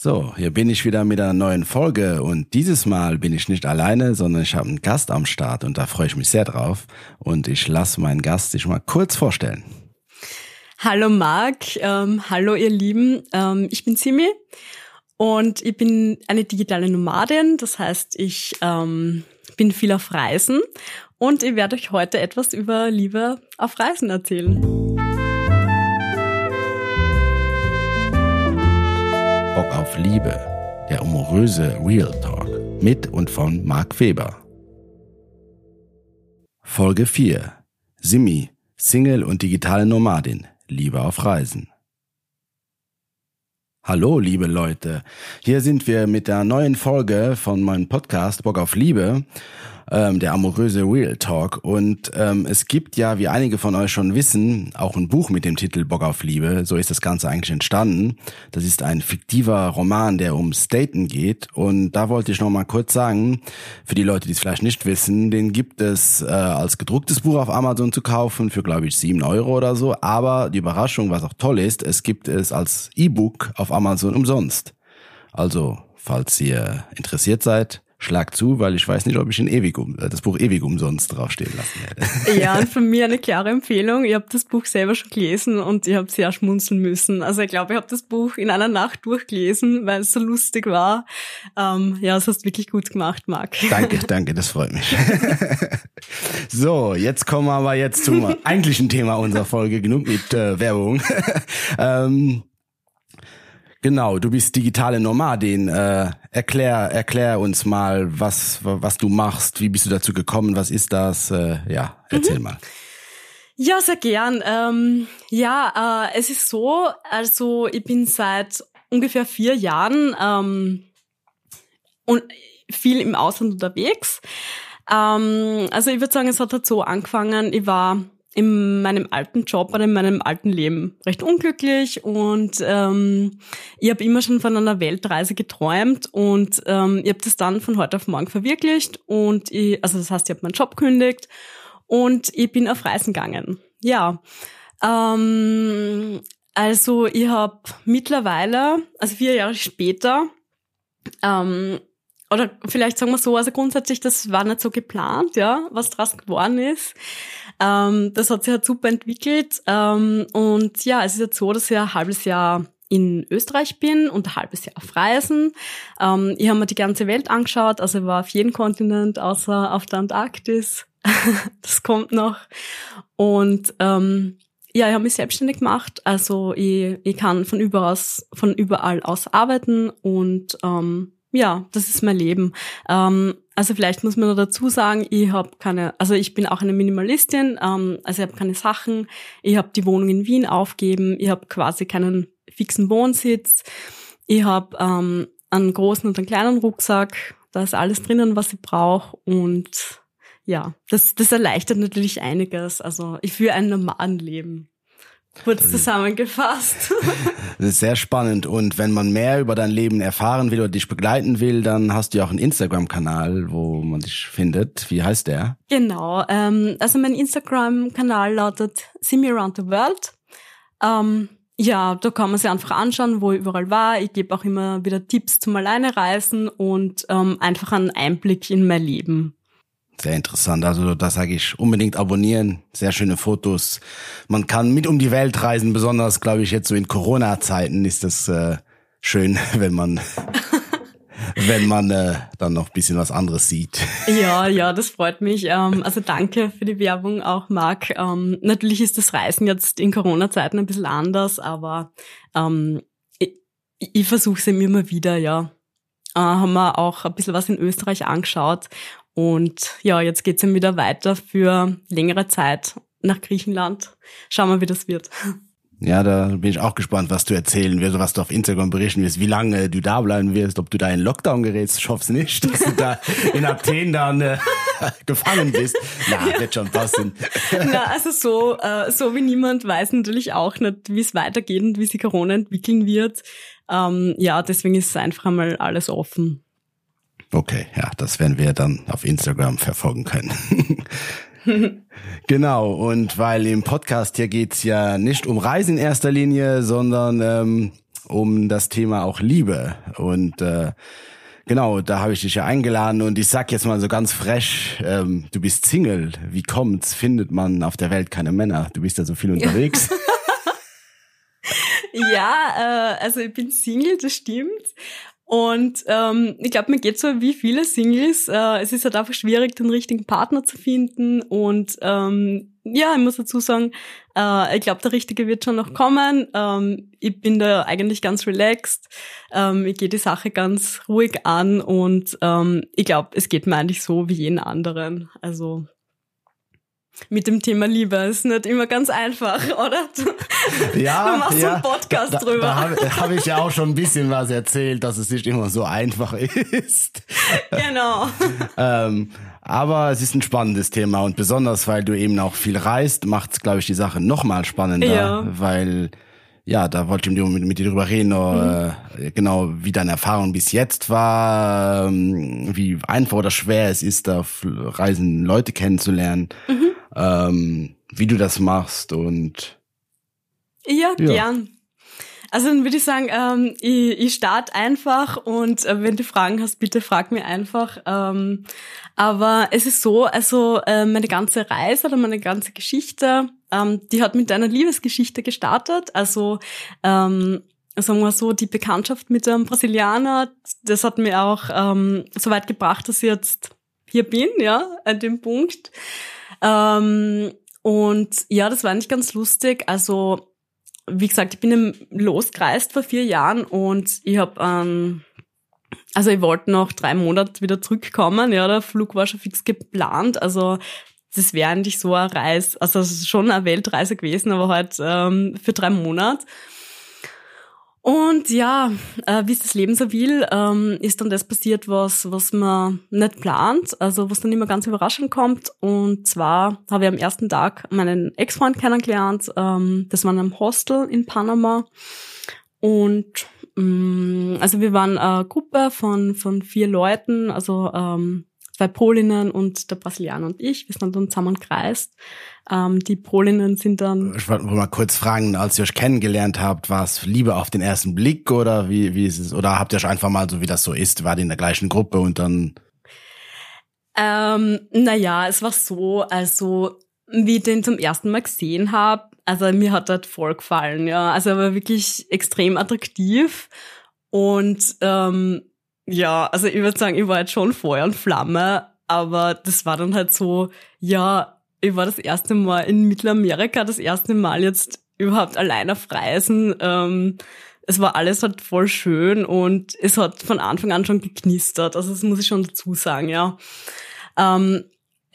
So, hier bin ich wieder mit einer neuen Folge und dieses Mal bin ich nicht alleine, sondern ich habe einen Gast am Start und da freue ich mich sehr drauf und ich lasse meinen Gast sich mal kurz vorstellen. Hallo Marc, ähm, hallo ihr Lieben, ähm, ich bin Simi und ich bin eine digitale Nomadin, das heißt ich ähm, bin viel auf Reisen und ich werde euch heute etwas über Liebe auf Reisen erzählen. Bock auf Liebe, der amoröse Real Talk mit und von Marc Weber. Folge 4. Simi, Single und digitale Nomadin, Liebe auf Reisen. Hallo, liebe Leute. Hier sind wir mit der neuen Folge von meinem Podcast Bock auf Liebe ähm, der amoröse Real Talk. Und ähm, es gibt ja, wie einige von euch schon wissen, auch ein Buch mit dem Titel Bock auf Liebe. So ist das Ganze eigentlich entstanden. Das ist ein fiktiver Roman, der um Staten geht. Und da wollte ich noch mal kurz sagen, für die Leute, die es vielleicht nicht wissen, den gibt es äh, als gedrucktes Buch auf Amazon zu kaufen für, glaube ich, sieben Euro oder so. Aber die Überraschung, was auch toll ist, es gibt es als E-Book auf Amazon umsonst. Also, falls ihr interessiert seid, schlag zu, weil ich weiß nicht, ob ich in ewig um, das Buch ewig umsonst draufstehen lassen werde. Ja, und von mir eine klare Empfehlung. Ich habe das Buch selber schon gelesen und ich habe sehr schmunzeln müssen. Also ich glaube, ich habe das Buch in einer Nacht durchgelesen, weil es so lustig war. Ähm, ja, es hast wirklich gut gemacht, Marc. Danke, danke, das freut mich. so, jetzt kommen wir aber jetzt zum eigentlichen Thema unserer Folge. Genug mit äh, Werbung. ähm, Genau, du bist digitale Nomadin. Äh, erklär, erklär uns mal, was, was du machst, wie bist du dazu gekommen, was ist das? Äh, ja, erzähl mhm. mal. Ja, sehr gern. Ähm, ja, äh, es ist so, also ich bin seit ungefähr vier Jahren ähm, und viel im Ausland unterwegs. Ähm, also ich würde sagen, es hat halt so angefangen, ich war in meinem alten Job oder in meinem alten Leben recht unglücklich und ähm, ich habe immer schon von einer Weltreise geträumt und ähm, ich habe das dann von heute auf morgen verwirklicht und ich, also das heißt, ich habe meinen Job kündigt und ich bin auf Reisen gegangen. Ja, ähm, also ich habe mittlerweile, also vier Jahre später, ähm, oder vielleicht sagen wir so, also grundsätzlich, das war nicht so geplant, ja, was draus geworden ist. Ähm, das hat sich halt super entwickelt. Ähm, und ja, es ist jetzt so, dass ich ein halbes Jahr in Österreich bin und ein halbes Jahr auf Reisen. Ähm, ich habe mir die ganze Welt angeschaut, also ich war auf jedem Kontinent außer auf der Antarktis. das kommt noch. Und ähm, ja, ich habe mich selbstständig gemacht. Also ich, ich kann von überall, von überall aus arbeiten und ähm, ja, das ist mein Leben. Ähm, also vielleicht muss man noch dazu sagen, ich habe keine, also ich bin auch eine Minimalistin, ähm, also ich habe keine Sachen, ich habe die Wohnung in Wien aufgeben, ich habe quasi keinen fixen Wohnsitz, ich habe ähm, einen großen und einen kleinen Rucksack, da ist alles drinnen, was ich brauche und ja, das, das erleichtert natürlich einiges. Also ich führe ein Nomadenleben. Kurz zusammengefasst. Das ist sehr spannend. Und wenn man mehr über dein Leben erfahren will oder dich begleiten will, dann hast du ja auch einen Instagram-Kanal, wo man dich findet. Wie heißt der? Genau. Ähm, also mein Instagram-Kanal lautet See Me Around the World. Ähm, ja, da kann man sich einfach anschauen, wo ich überall war. Ich gebe auch immer wieder Tipps zum Alleinereisen und ähm, einfach einen Einblick in mein Leben. Sehr interessant. Also da sage ich unbedingt abonnieren. Sehr schöne Fotos. Man kann mit um die Welt reisen. Besonders, glaube ich, jetzt so in Corona-Zeiten ist das äh, schön, wenn man wenn man äh, dann noch bisschen was anderes sieht. Ja, ja, das freut mich. Ähm, also danke für die Werbung auch, Marc. Ähm, natürlich ist das Reisen jetzt in Corona-Zeiten ein bisschen anders, aber ähm, ich, ich versuche es immer wieder, ja. Äh, haben wir auch ein bisschen was in Österreich angeschaut und ja, jetzt geht's dann wieder weiter für längere Zeit nach Griechenland. Schauen wir, wie das wird. Ja, da bin ich auch gespannt, was du erzählen wirst, was du auf Instagram berichten wirst, wie lange du da bleiben wirst, ob du da in Lockdown gerätst. Ich hoffe es nicht, dass du da in Athen dann äh, gefangen bist. Na, ja. wird schon passen. Na, also so, äh, so wie niemand weiß natürlich auch nicht, wie es weitergeht und wie sich Corona entwickeln wird. Ähm, ja, deswegen ist es einfach einmal alles offen. Okay, ja, das werden wir dann auf Instagram verfolgen können. genau, und weil im Podcast hier geht's ja nicht um Reisen in erster Linie, sondern ähm, um das Thema auch Liebe. Und äh, genau, da habe ich dich ja eingeladen und ich sag jetzt mal so ganz fresh, ähm, du bist Single. Wie kommt's? Findet man auf der Welt keine Männer? Du bist ja so viel unterwegs. ja, äh, also ich bin Single, das stimmt. Und ähm, ich glaube, mir geht so wie viele Singles. Äh, es ist halt einfach schwierig, den richtigen Partner zu finden. Und ähm, ja, ich muss dazu sagen, äh, ich glaube, der Richtige wird schon noch kommen. Ähm, ich bin da eigentlich ganz relaxed. Ähm, ich gehe die Sache ganz ruhig an und ähm, ich glaube, es geht mir eigentlich so wie jeden anderen. Also mit dem Thema Liebe ist nicht immer ganz einfach, oder? Du, ja, du machst ja, einen Podcast da, drüber. Da habe hab ich ja auch schon ein bisschen was erzählt, dass es nicht immer so einfach ist. Genau. ähm, aber es ist ein spannendes Thema und besonders, weil du eben auch viel reist, macht es, glaube ich, die Sache noch mal spannender, Ja. weil ja, da wollte ich mit, mit, dir drüber reden, Mhm. äh, genau wie deine Erfahrung bis jetzt war, ähm, wie einfach oder schwer es ist, da auf Reisen Leute kennenzulernen, Mhm. Ähm, wie du das machst und Ja, Ja. gern. Also dann würde ich sagen, ähm, ich, ich starte einfach und äh, wenn du Fragen hast, bitte frag mir einfach. Ähm, aber es ist so, also äh, meine ganze Reise oder meine ganze Geschichte, ähm, die hat mit einer Liebesgeschichte gestartet. Also ähm, sagen wir so, die Bekanntschaft mit einem Brasilianer, das hat mir auch ähm, so weit gebracht, dass ich jetzt hier bin, ja, an dem Punkt. Ähm, und ja, das war eigentlich ganz lustig. Also wie gesagt, ich bin im losgereist vor vier Jahren und ich habe, ähm, also ich wollte noch drei Monate wieder zurückkommen. Ja, der Flug war schon fix geplant. Also das wäre eigentlich so eine Reise, also schon eine Weltreise gewesen, aber halt ähm, für drei Monate. Und ja, äh, wie es das Leben so will, ähm, ist dann das passiert, was, was man nicht plant, also was dann immer ganz überraschend kommt. Und zwar habe ich am ersten Tag meinen Ex-Freund kennengelernt. Ähm, das war in einem Hostel in Panama. Und ähm, also wir waren eine Gruppe von, von vier Leuten, also ähm, zwei Polinnen und der Brasilianer und ich. Wir sind dann zusammen gereist. Ähm, die Polinnen sind dann ich wollte mal kurz fragen, als ihr euch kennengelernt habt, war es Liebe auf den ersten Blick oder wie, wie ist es, oder habt ihr euch einfach mal so, wie das so ist, war die in der gleichen Gruppe und dann, Ähm, naja, es war so, also wie ich den zum ersten Mal gesehen habe, also mir hat das voll gefallen, ja. Also er war wirklich extrem attraktiv und ähm, ja, also ich würde sagen, ich war jetzt schon Feuer und Flamme, aber das war dann halt so, ja, ich war das erste Mal in Mittelamerika, das erste Mal jetzt überhaupt allein auf Reisen. Ähm, es war alles halt voll schön und es hat von Anfang an schon geknistert. Also das muss ich schon dazu sagen, ja. Ähm,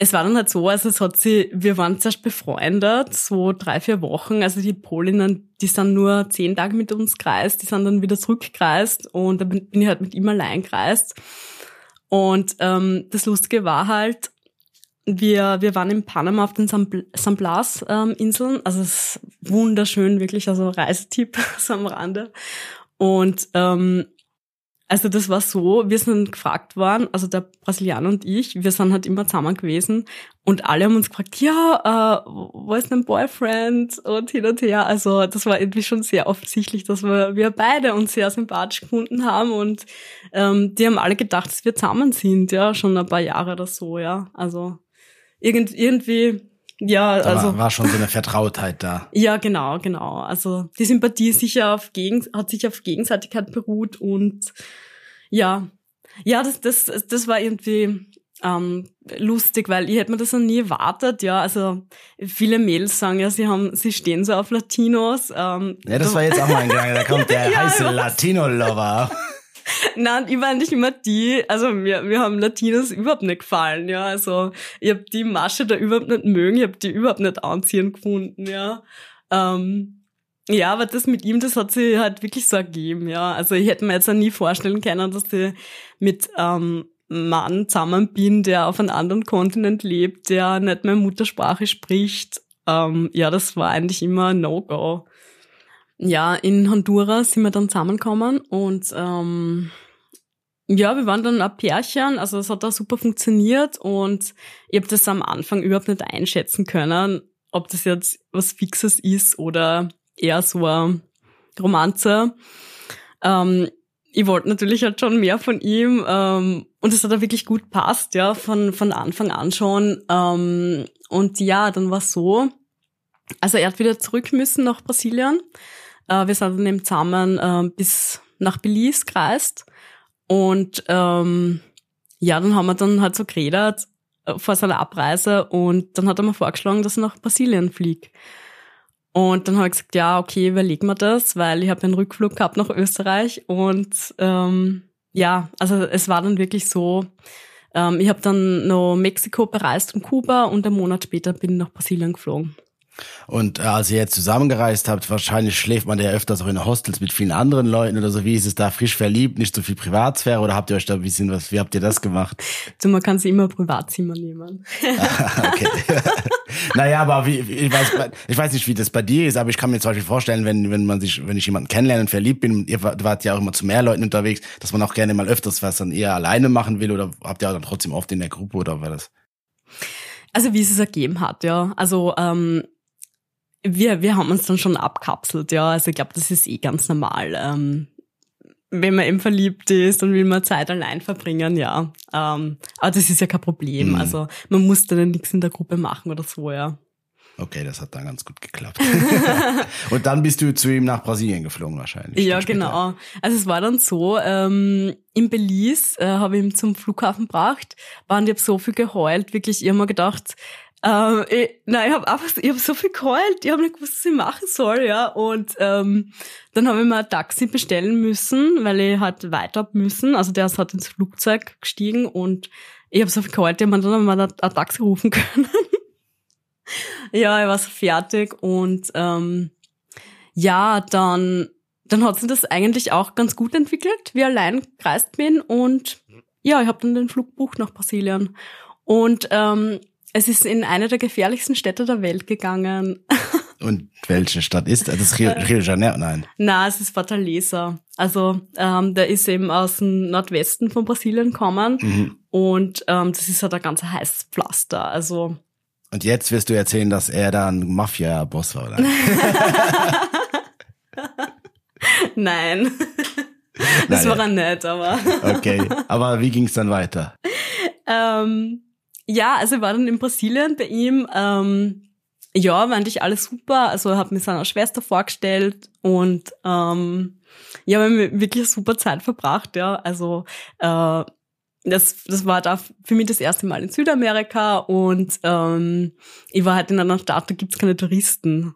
es war dann halt so, also es hat sie, wir waren zuerst befreundet, so drei, vier Wochen. Also die Polinnen, die sind nur zehn Tage mit uns gereist, die sind dann wieder zurückgereist und da bin ich halt mit ihm allein gereist. Und ähm, das Lustige war halt, wir, wir waren in Panama auf den San, San Blas ähm, Inseln. Also es ist wunderschön, wirklich, also Reisetipp so am Rande. Und ähm, also das war so, wir sind gefragt worden, also der Brasilianer und ich, wir sind halt immer zusammen gewesen und alle haben uns gefragt, ja, äh, wo ist dein Boyfriend und hin und her. Also das war irgendwie schon sehr offensichtlich, dass wir, wir beide uns sehr sympathisch gefunden haben und ähm, die haben alle gedacht, dass wir zusammen sind, ja, schon ein paar Jahre oder so, ja. Also irgend, irgendwie, ja, da also war, war schon so eine Vertrautheit da. ja, genau, genau. Also die Sympathie sicher auf Gegen hat sich auf Gegenseitigkeit beruht und ja, ja, das, das, das war irgendwie ähm, lustig, weil ich hätte mir das noch nie erwartet. Ja, also viele Mädels sagen ja, sie haben, sie stehen so auf Latinos. Ähm, Ja, das war jetzt auch mein Gedanke, da kommt der Ja, heiße weiß. Latino-Lover. Nein, ich war nicht immer die, also mir, mir haben Latinos überhaupt nicht gefallen, ja. Also ich hab die Masche da überhaupt nicht mögen, ich hab die überhaupt nicht anziehend gefunden, ja. Ähm, ja, aber das mit ihm, das hat sich halt wirklich so ergeben, ja. Also ich hätte mir jetzt auch nie vorstellen können, dass ich mit ähm, Mann zusammen bin, der auf einem anderen Kontinent lebt, der nicht mehr Muttersprache spricht. Ähm, ja, das war eigentlich immer No-Go. Ja, in Honduras sind wir dann zusammengekommen und ähm, ja, wir waren dann ein Pärchen, also es hat da super funktioniert und ich habe das am Anfang überhaupt nicht einschätzen können, ob das jetzt was Fixes ist oder eher so eine Romanze. ähm, ich wollte natürlich halt schon mehr von ihm ähm, und es hat auch wirklich gut passt, ja, von, von Anfang an schon. Ähm, und ja, dann war es so, also er hat wieder zurück müssen nach Brasilien. Äh, wir sind dann eben zusammen äh, bis nach Belize gereist und ähm, ja, dann haben wir dann halt so geredet äh, vor seiner Abreise und dann hat er mir vorgeschlagen, dass er nach Brasilien fliegt. Und dann habe ich gesagt, ja, okay, überlegen wir das, weil ich habe einen Rückflug gehabt nach Österreich und ähm, ja, also es war dann wirklich so, ähm, ich habe dann noch Mexiko bereist und Kuba und einen Monat später bin ich nach Brasilien geflogen. Und äh, als ihr jetzt zusammengereist habt, wahrscheinlich schläft man ja öfters auch in Hostels mit vielen anderen Leuten oder so. Wie ist es da frisch verliebt, nicht so viel Privatsphäre oder habt ihr euch da ein bisschen was, wie habt ihr das gemacht? So, man kann sich immer Privatzimmer nehmen. okay. naja, aber wie, ich weiß, ich weiß nicht, wie das bei dir ist, aber ich kann mir zum Beispiel vorstellen, wenn, wenn man sich, wenn ich jemanden kennenlerne und verliebt bin, ihr wart ja auch immer zu mehr Leuten unterwegs, dass man auch gerne mal öfters was dann eher alleine machen will oder habt ihr auch dann trotzdem oft in der Gruppe oder war das? Also wie es es ergeben hat, ja. Also ähm, wir, wir haben uns dann schon abkapselt, ja. Also ich glaube, das ist eh ganz normal. Ähm, wenn man eben verliebt ist und will man Zeit allein verbringen, ja. Ähm, aber das ist ja kein Problem. Mhm. Also man muss dann nichts in der Gruppe machen oder so, ja. Okay, das hat dann ganz gut geklappt. und dann bist du zu ihm nach Brasilien geflogen wahrscheinlich. Ja, genau. Also es war dann so, ähm, in Belize äh, habe ich ihn zum Flughafen gebracht, war und ich habe so viel geheult, wirklich, ich habe mir gedacht, ähm, ich, nein, ich habe einfach, ich habe so viel geheult, ich habe nicht gewusst, was ich machen soll, ja. Und ähm, dann habe ich mir ein Taxi bestellen müssen, weil ich halt weiter müssen. Also der ist halt ins Flugzeug gestiegen und ich habe so viel geheult, ich habe dann mal ein, ein Taxi rufen können. ja, ich war so fertig und ähm, ja, dann dann hat sich das eigentlich auch ganz gut entwickelt, wie allein gereist bin und ja, ich habe dann den Flug bucht nach Brasilien und ähm, es ist in eine der gefährlichsten Städte der Welt gegangen. Und welche Stadt ist das? Das Rio, äh, Rio de Janeiro? Nein. Na, es ist Fortaleza. Also ähm, der ist eben aus dem Nordwesten von Brasilien gekommen mhm. und ähm, das ist halt ein ganz heißes Pflaster. Also und jetzt wirst du erzählen, dass er da ein Mafia-Boss war, oder? Nein. Das Nein, war er nicht, aber. Okay, aber wie ging es dann weiter? Ähm, ja, also ich war dann in Brasilien bei ihm. Ähm, ja, war eigentlich alles super. Also habe mir seiner Schwester vorgestellt und ähm, ja, wir haben wirklich super Zeit verbracht. Ja, also äh, das, das war da für mich das erste Mal in Südamerika und ähm, ich war halt in einer Stadt, da gibt's keine Touristen.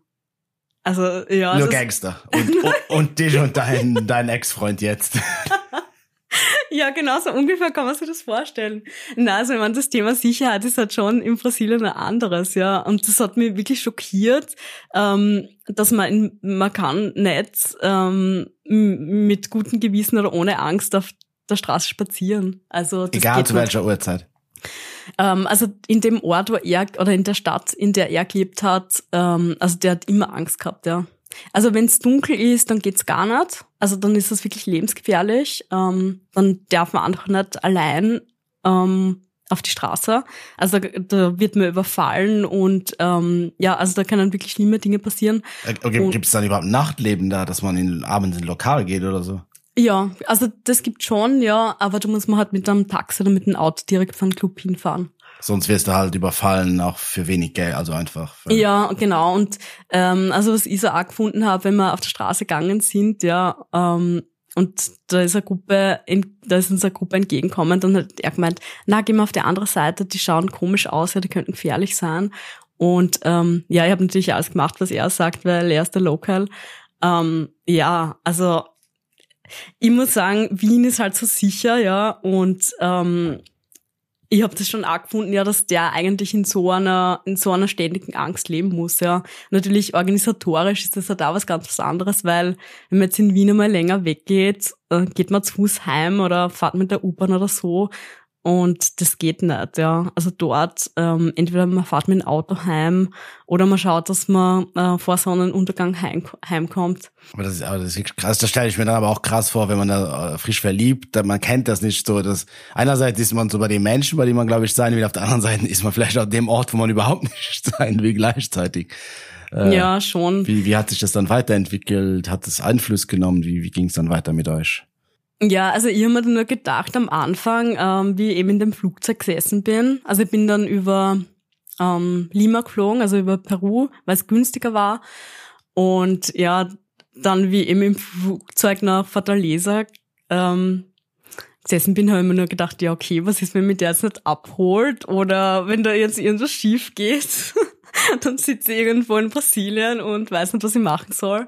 Also ja. Nur Gangster. Und, und, und dich und dein, dein Ex-Freund jetzt. Ja, genau, so ungefähr kann man sich das vorstellen. Na, also ich meine, das Thema Sicherheit ist halt schon in Brasilien ein anderes, ja. Und das hat mich wirklich schockiert, ähm, dass man, in, man kann nicht ähm, mit gutem Gewissen oder ohne Angst auf der Straße spazieren. Also das Egal zu welcher Uhrzeit. Ähm, also in dem Ort, wo er, oder in der Stadt, in der er gelebt hat, ähm, also der hat immer Angst gehabt, ja. Also wenn es dunkel ist, dann geht's gar nicht. Also dann ist das wirklich lebensgefährlich. Ähm, dann darf man einfach nicht allein ähm, auf die Straße. Also da, da wird man überfallen und ähm, ja, also da können wirklich schlimme Dinge passieren. Äh, okay, gibt es dann überhaupt Nachtleben da, dass man in, abends in Lokal geht oder so? Ja, also das gibt schon, ja, aber da muss man halt mit einem Taxi oder mit einem Auto direkt von Club hinfahren. Sonst wirst du halt überfallen, auch für wenig Geld, also einfach. Ja, genau. Und ähm, also was ich so auch gefunden habe, wenn wir auf der Straße gegangen sind, ja, ähm, und da ist eine Gruppe, da ist uns eine Gruppe entgegenkommen, dann hat er gemeint, na, gehen wir auf die andere Seite, die schauen komisch aus, ja, die könnten gefährlich sein. Und ähm, ja, ich habe natürlich alles gemacht, was er sagt, weil er ist der Local. Ähm, ja, also ich muss sagen, Wien ist halt so sicher, ja, und ähm, ich habe das schon auch gefunden, ja, dass der eigentlich in so einer in so einer ständigen Angst leben muss, ja. Natürlich organisatorisch ist das halt auch was ganz was anderes, weil wenn man jetzt in Wien einmal länger weggeht, geht man zu Fuß heim oder fahrt mit der U-Bahn oder so. Und das geht nicht, ja. Also dort, ähm, entweder man fährt mit dem Auto heim oder man schaut, dass man äh, vor Sonnenuntergang heim, heimkommt. Aber das ist, aber das ist krass. Das stelle ich mir dann aber auch krass vor, wenn man da äh, frisch verliebt, man kennt das nicht so. Dass einerseits ist man so bei den Menschen, bei denen man, glaube ich, sein will, auf der anderen Seite ist man vielleicht auch dem Ort, wo man überhaupt nicht sein will, gleichzeitig. Äh, ja, schon. Wie, wie hat sich das dann weiterentwickelt? Hat es Einfluss genommen? Wie, wie ging es dann weiter mit euch? Ja, also ich habe mir nur gedacht am Anfang, ähm, wie ich eben in dem Flugzeug gesessen bin. Also ich bin dann über ähm, Lima geflogen, also über Peru, weil es günstiger war. Und ja, dann wie eben im Flugzeug nach Fortaleza ähm, gesessen bin, habe ich mir nur gedacht, ja okay, was ist, wenn mich der jetzt nicht abholt oder wenn da jetzt irgendwas schief geht, dann sitze ich irgendwo in Brasilien und weiß nicht, was ich machen soll.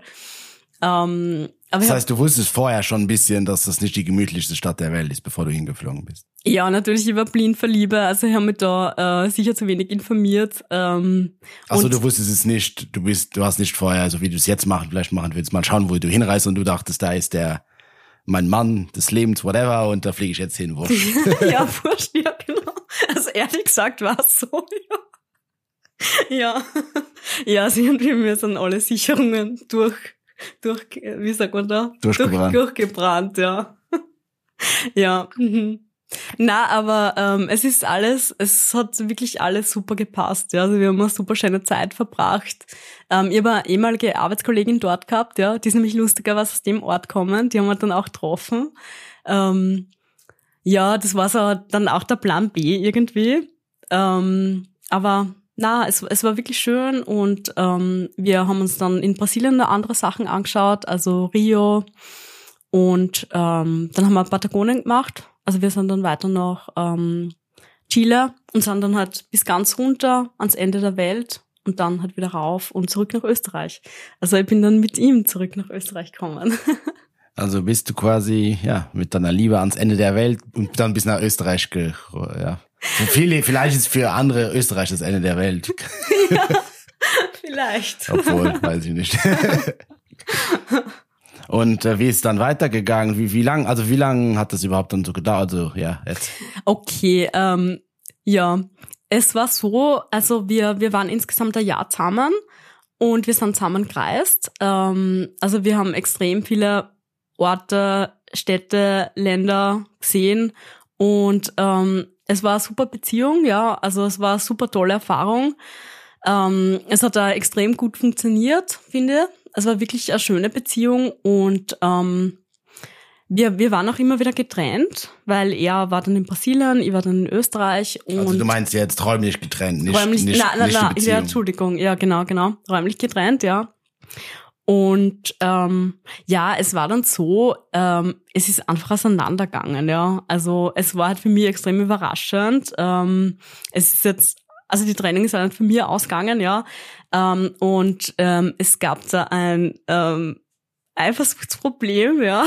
Ähm, aber das heißt, du wusstest vorher schon ein bisschen, dass das nicht die gemütlichste Stadt der Welt ist, bevor du hingeflogen bist. Ja, natürlich, ich war blind verliebt, also ich habe mich da äh, sicher zu wenig informiert. Ähm, also du wusstest es nicht, du bist, du hast nicht vorher, also wie du es jetzt machen, vielleicht machen willst, mal schauen, wo du hinreist und du dachtest, da ist der mein Mann des Lebens, whatever, und da fliege ich jetzt hin, wurscht. ja, wurscht, ja, genau. Also ehrlich gesagt war es so, ja. Ja, ja, sie und mir sind alle Sicherungen durch durch, wie sagt man da? Durchgebrannt. Durch, durchgebrannt, ja. ja. Mhm. Na, aber ähm, es ist alles, es hat wirklich alles super gepasst. Ja. Also wir haben eine super schöne Zeit verbracht. Ähm, ich habe eine ehemalige Arbeitskollegin dort gehabt, ja, die ist nämlich lustigerweise aus dem Ort kommen, die haben wir dann auch getroffen. Ähm, ja, das war so dann auch der Plan B irgendwie. Ähm, aber na, es, es war wirklich schön und ähm, wir haben uns dann in Brasilien noch andere Sachen angeschaut, also Rio und ähm, dann haben wir Patagonien gemacht. Also wir sind dann weiter nach ähm, Chile und sind dann halt bis ganz runter ans Ende der Welt und dann halt wieder rauf und zurück nach Österreich. Also ich bin dann mit ihm zurück nach Österreich gekommen. Also bist du quasi ja mit deiner Liebe ans Ende der Welt und dann bis nach Österreich ge ja für viele, vielleicht ist für andere Österreich das Ende der Welt. Ja, vielleicht. Obwohl, weiß ich nicht. Und äh, wie ist es dann weitergegangen? Wie, wie lang, also wie lang hat das überhaupt dann so gedauert? Also, ja, jetzt. Okay, ähm, ja. Es war so, also wir, wir waren insgesamt ein Jahr zusammen und wir sind zusammengereist. Ähm, also wir haben extrem viele Orte, Städte, Länder gesehen und ähm, es war eine super Beziehung, ja, also es war eine super tolle Erfahrung. Ähm, es hat da extrem gut funktioniert, finde. Es war wirklich eine schöne Beziehung und ähm, wir, wir waren auch immer wieder getrennt, weil er war dann in Brasilien, ich war dann in Österreich. Und also du meinst jetzt räumlich getrennt, nicht räumlich, nicht, na, na, nicht na, ja, Entschuldigung, ja genau, genau, räumlich getrennt, ja. Und ähm, ja, es war dann so, ähm, es ist einfach auseinandergegangen, ja. Also es war halt für mich extrem überraschend. Ähm, es ist jetzt, also die Trennung ist halt für mich ausgegangen, ja. Ähm, und ähm, es gab da ein ähm, Eifersuchtsproblem, ja.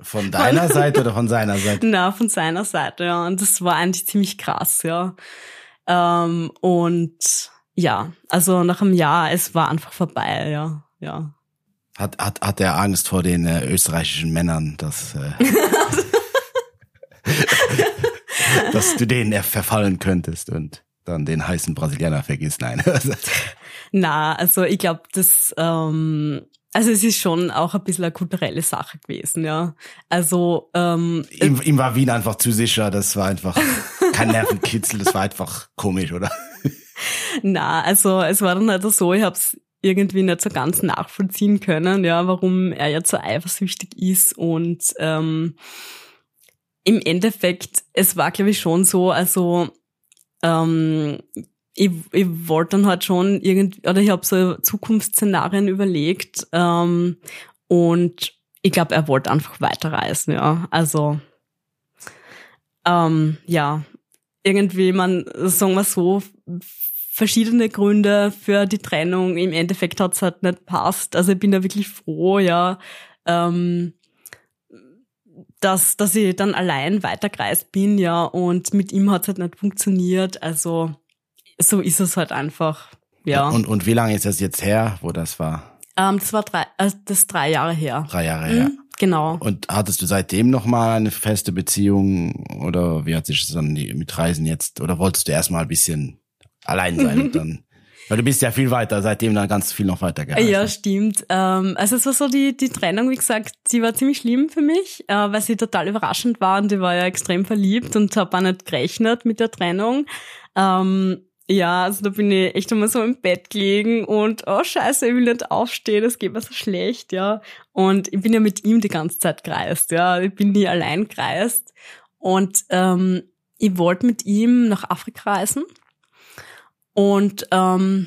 Von deiner Seite oder von seiner Seite? Na, von seiner Seite, ja. Und das war eigentlich ziemlich krass, ja. Ähm, und ja, also nach einem Jahr, es war einfach vorbei, ja, ja. Hat, hat, hat er Angst vor den äh, österreichischen Männern, dass, äh, dass du denen verfallen könntest und dann den heißen Brasilianer vergisst? Nein. Na, also ich glaube, das, ähm, also es ist schon auch ein bisschen eine kulturelle Sache gewesen, ja. Also ähm, ihm, ihm war Wien einfach zu sicher, das war einfach kein Nervenkitzel, das war einfach komisch, oder? Na, also es war dann halt so, ich hab's irgendwie nicht so ganz nachvollziehen können, ja, warum er jetzt so eifersüchtig ist und ähm, im Endeffekt, es war glaube ich schon so, also ähm, ich, ich wollte dann halt schon irgendwie, oder ich habe so Zukunftsszenarien überlegt ähm, und ich glaube, er wollte einfach weiterreisen, ja. Also ähm, ja, irgendwie, man, sagen wir so, verschiedene Gründe für die Trennung. Im Endeffekt hat's halt nicht passt. Also ich bin da wirklich froh, ja, ähm, dass, dass ich dann allein weitergereist bin, ja, und mit ihm hat's halt nicht funktioniert. Also so ist es halt einfach, ja. Und, und wie lange ist das jetzt her, wo das war? Ähm, das war drei, also das ist drei Jahre her. Drei Jahre her. Mhm. genau. Und hattest du seitdem noch mal eine feste Beziehung oder wie hat sich das dann mit Reisen jetzt? Oder wolltest du erstmal ein bisschen allein sein und dann? Weil du bist ja viel weiter, seitdem dann ganz viel noch weiter gereist. Ja, stimmt. Ähm, also es war so die, die Trennung, wie gesagt, sie war ziemlich schlimm für mich, äh, weil sie total überraschend war und ich war ja extrem verliebt und habe auch nicht gerechnet mit der Trennung. Ähm, ja, also da bin ich echt einmal so im Bett gelegen und oh scheiße, ich will nicht aufstehen, es geht mir so schlecht, ja. Und ich bin ja mit ihm die ganze Zeit gereist, ja. Ich bin nie allein gereist. Und ähm, ich wollte mit ihm nach Afrika reisen. Und ähm,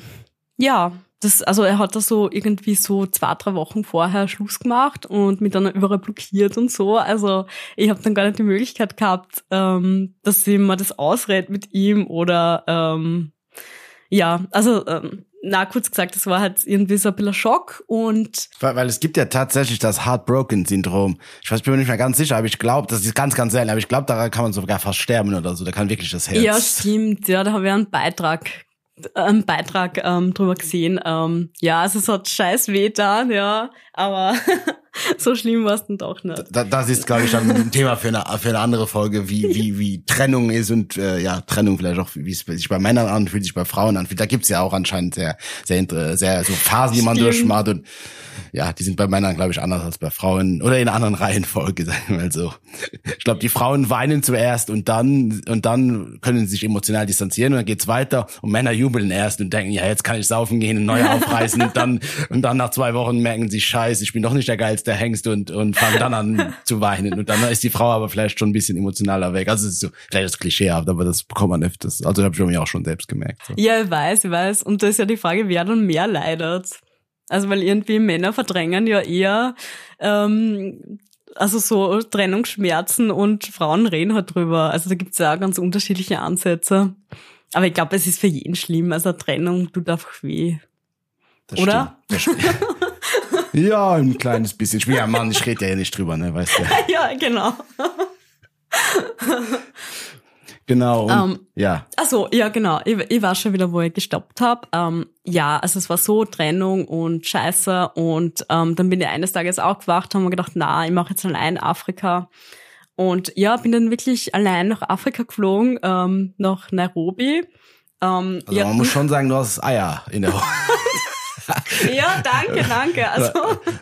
ja, das, also er hat da so irgendwie so zwei, drei Wochen vorher Schluss gemacht und mich dann überall blockiert und so. Also ich habe dann gar nicht die Möglichkeit gehabt, ähm, dass ich mal das ausredet mit ihm oder ähm, ja, also ähm, na, kurz gesagt, das war halt irgendwie so ein bisschen Schock und. Weil, weil es gibt ja tatsächlich das Heartbroken-Syndrom. Ich weiß, ich bin mir nicht mehr ganz sicher, aber ich glaube, das ist ganz, ganz selten, aber ich glaube, daran kann man sogar fast sterben oder so. Da kann wirklich das Herz. Ja, stimmt. Ja, da habe ich einen Beitrag einen Beitrag ähm, drüber gesehen. Ähm, ja, also es hat scheiß weh da, ja, aber so schlimm war es dann doch nicht. Da, das ist, glaube ich, dann ein Thema für eine, für eine andere Folge, wie, wie, wie Trennung ist und äh, ja, Trennung vielleicht auch, wie es sich bei Männern anfühlt, sich bei Frauen anfühlt. Da gibt's ja auch anscheinend sehr, sehr, sehr so Phasen, die man Stimmt. durchmacht und ja, die sind bei Männern, glaube ich, anders als bei Frauen oder in anderen Reihenfolge, sagen wir mal so. Ich glaube, die Frauen weinen zuerst und dann und dann können sie sich emotional distanzieren und dann geht's weiter und Männer jubeln erst und denken, ja, jetzt kann ich saufen gehen und neu aufreißen und dann und dann nach zwei Wochen merken sie, scheiße, ich bin doch nicht der geilste Hengst und und fangen dann an zu weinen und dann ist die Frau aber vielleicht schon ein bisschen emotionaler weg. Also es ist so vielleicht das Klischeehaft, aber das bekommt man öfters. Also habe ich mir auch schon selbst gemerkt. So. Ja, ich weiß, ich weiß. Und da ist ja die Frage, wer dann mehr leidet. Also weil irgendwie Männer verdrängen ja eher ähm, also so Trennungsschmerzen und Frauen reden halt drüber. Also da gibt's ja auch ganz unterschiedliche Ansätze. Aber ich glaube, es ist für jeden schlimm. Also Trennung tut einfach weh. Das Oder? Stimmt. ja, ein kleines bisschen. Ich bin ja Mann, ich rede ja nicht drüber, ne, weißt du. ja, genau. Genau. Und, um, ähm, ja. Also ja, genau. Ich, ich war schon wieder, wo ich gestoppt habe. Ähm, ja, also es war so Trennung und Scheiße. Und ähm, dann bin ich eines Tages aufgewacht, haben mir gedacht, na, ich mache jetzt allein Afrika. Und ja, bin dann wirklich allein nach Afrika geflogen, ähm, nach Nairobi. Ähm, also ja. man muss schon sagen, du hast Eier in der ja, danke, danke. Also.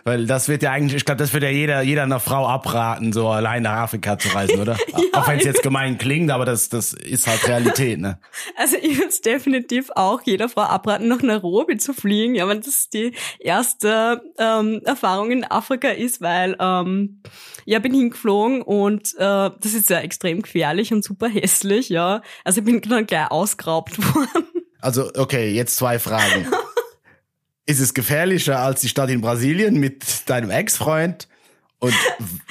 Weil das wird ja eigentlich, ich glaube, das wird ja jeder, jeder einer Frau abraten, so allein nach Afrika zu reisen, oder? ja, auch wenn es jetzt gemein klingt, aber das, das ist halt Realität, ne? Also ich würde definitiv auch jeder Frau abraten, nach Nairobi zu fliegen, ja, wenn das die erste ähm, Erfahrung in Afrika ist, weil ähm, ja, bin hingeflogen und äh, das ist ja extrem gefährlich und super hässlich, ja. Also ich bin dann gleich ausgeraubt worden. Also, okay, jetzt zwei Fragen. Ist es gefährlicher als die Stadt in Brasilien mit deinem Ex-Freund und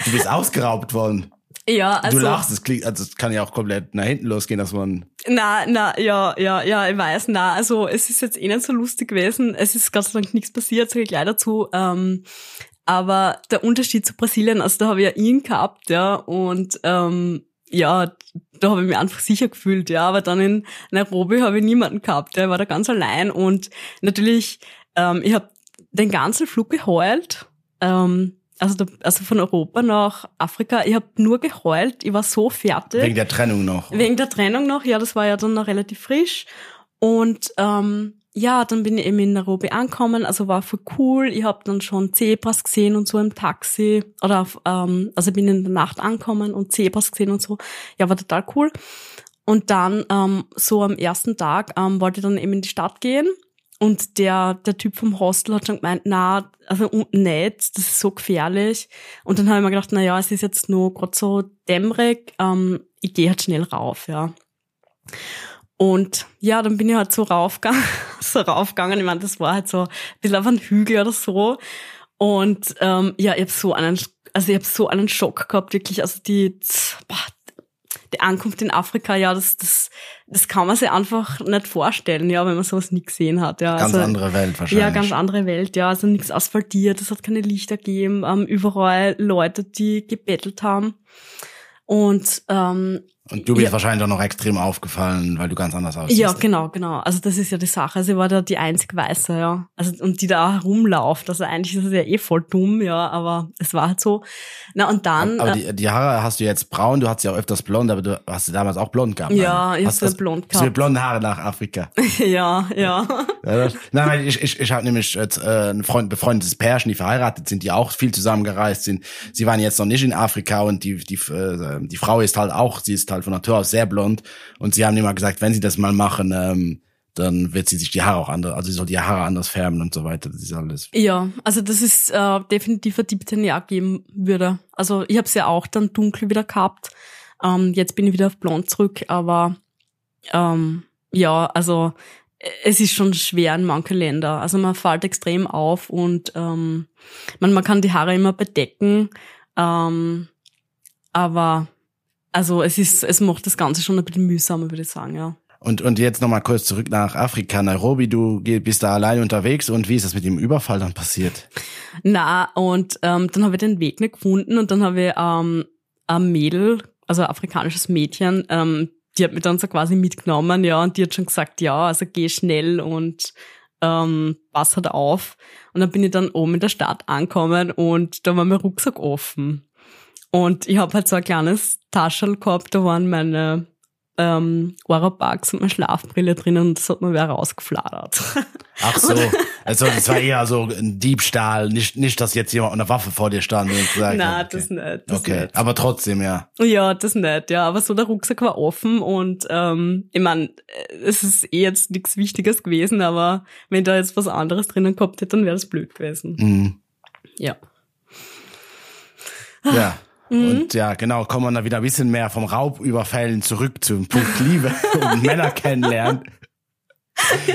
du bist ausgeraubt worden. Ja, also. Du lachst, es klingt, also es kann ja auch komplett nach hinten losgehen, dass man. Na, na, ja, ja, ja, ich weiß, na, also es ist jetzt eh nicht so lustig gewesen. Es ist Gott sei Dank nichts passiert, sage ich gleich dazu. Ähm, aber der Unterschied zu Brasilien, also da habe ich ja ihn gehabt, ja, und ähm, ja, da habe ich mich einfach sicher gefühlt, ja. Aber dann in Nairobi habe ich niemanden gehabt, der war da ganz allein und natürlich ähm, ich habe den ganzen Flug geheult. Ähm, also, da, also von Europa nach Afrika. Ich habe nur geheult. Ich war so fertig. Wegen der Trennung noch. Wegen der Trennung noch. Ja, das war ja dann noch relativ frisch. Und ähm, ja, dann bin ich eben in Nairobi angekommen. Also war voll cool. Ich habe dann schon Zebras gesehen und so im Taxi. Oder auf, ähm, also bin in der Nacht angekommen und Zebras gesehen und so. Ja, war total cool. Und dann ähm, so am ersten Tag ähm, wollte ich dann eben in die Stadt gehen und der, der Typ vom Hostel hat schon gemeint, na, also nicht, das ist so gefährlich. Und dann habe ich mir gedacht, na ja, es ist jetzt nur gerade so dämmerig, ähm, ich gehe halt schnell rauf, ja. Und ja, dann bin ich halt so raufgegangen, so raufgegangen. Ich meine, das war halt so ein bisschen auf einem Hügel oder so. Und ähm, ja, ich habe so einen, also ich habe so einen Schock gehabt, wirklich. Also die, boah, die Ankunft in Afrika, ja, das, das, das kann man sich einfach nicht vorstellen, ja, wenn man sowas nie gesehen hat. Ja, ganz also, andere Welt wahrscheinlich. Ja, ganz andere Welt, ja. Also nichts asphaltiert, es hat keine Lichter gegeben, ähm, überall Leute, die gebettelt haben. Und ähm, Und du bist Ja. wahrscheinlich auch noch extrem aufgefallen, weil du ganz anders aussiehst. Ja, genau, genau. Also das ist ja die Sache. Also ich war da die einzig Weiße, ja. Also und die da herumlauft. Also eigentlich ist es ja eh voll dumm, ja, aber es war halt so. Na und dann. Aber äh, die, die Haare hast du jetzt braun, du hast ja auch öfters blond, aber du hast sie damals auch blond gehabt. Ja, ich Hast das- blond bist du mit gehabt. blonden Haare nach Afrika. ja, ja. Ja, Nein, ich, ich, ich habe nämlich jetzt, äh, ein Freund, befreundetes Pärchen, die verheiratet sind, die auch viel zusammengereist sind. Sie waren jetzt noch nicht in Afrika und die, die, äh, die Frau ist halt auch, sie ist halt von Natur aus sehr blond und sie haben immer gesagt, wenn sie das mal machen, ähm, dann wird sie sich die Haare auch anders, also sie soll die Haare anders färben und so weiter. Das ist alles. Ja, also das ist äh, definitiv ein Tipp, den ich geben würde. Also ich habe es ja auch dann dunkel wieder gehabt. Ähm, jetzt bin ich wieder auf blond zurück, aber ähm, ja, also äh, es ist schon schwer in manchen Ländern. Also man fällt extrem auf und ähm, man, man kann die Haare immer bedecken, ähm, aber also es ist, es macht das Ganze schon ein bisschen mühsamer, würde ich sagen, ja. Und, und jetzt nochmal kurz zurück nach Afrika, Nairobi, du bist da allein unterwegs und wie ist das mit dem Überfall dann passiert? Na, und ähm, dann habe ich den Weg nicht gefunden und dann habe ich ähm, ein Mädel, also ein afrikanisches Mädchen, ähm, die hat mich dann so quasi mitgenommen, ja, und die hat schon gesagt, ja, also geh schnell und ähm, pass halt auf. Und dann bin ich dann oben in der Stadt angekommen und da war mein Rucksack offen. Und ich habe halt so ein kleines Taschel gehabt, da waren meine ähm, Oropax und meine Schlafbrille drin und das hat mir wer rausgefladert. Ach so, also das war eher so ein Diebstahl, nicht, nicht, dass jetzt jemand mit einer Waffe vor dir stand und gesagt Nein, okay. das nicht. Das Okay, nicht. aber trotzdem, ja. Ja, das nicht, ja. Aber so der Rucksack war offen und ähm, ich mein, es ist eh jetzt nichts Wichtiges gewesen, aber wenn da jetzt was anderes drinnen gehabt hätte, dann wäre das blöd gewesen. Mhm. Ja. Ja. Mhm. Und ja, genau, kommen wir da wieder ein bisschen mehr vom Raubüberfällen zurück zum Punkt Liebe und Männer kennenlernen.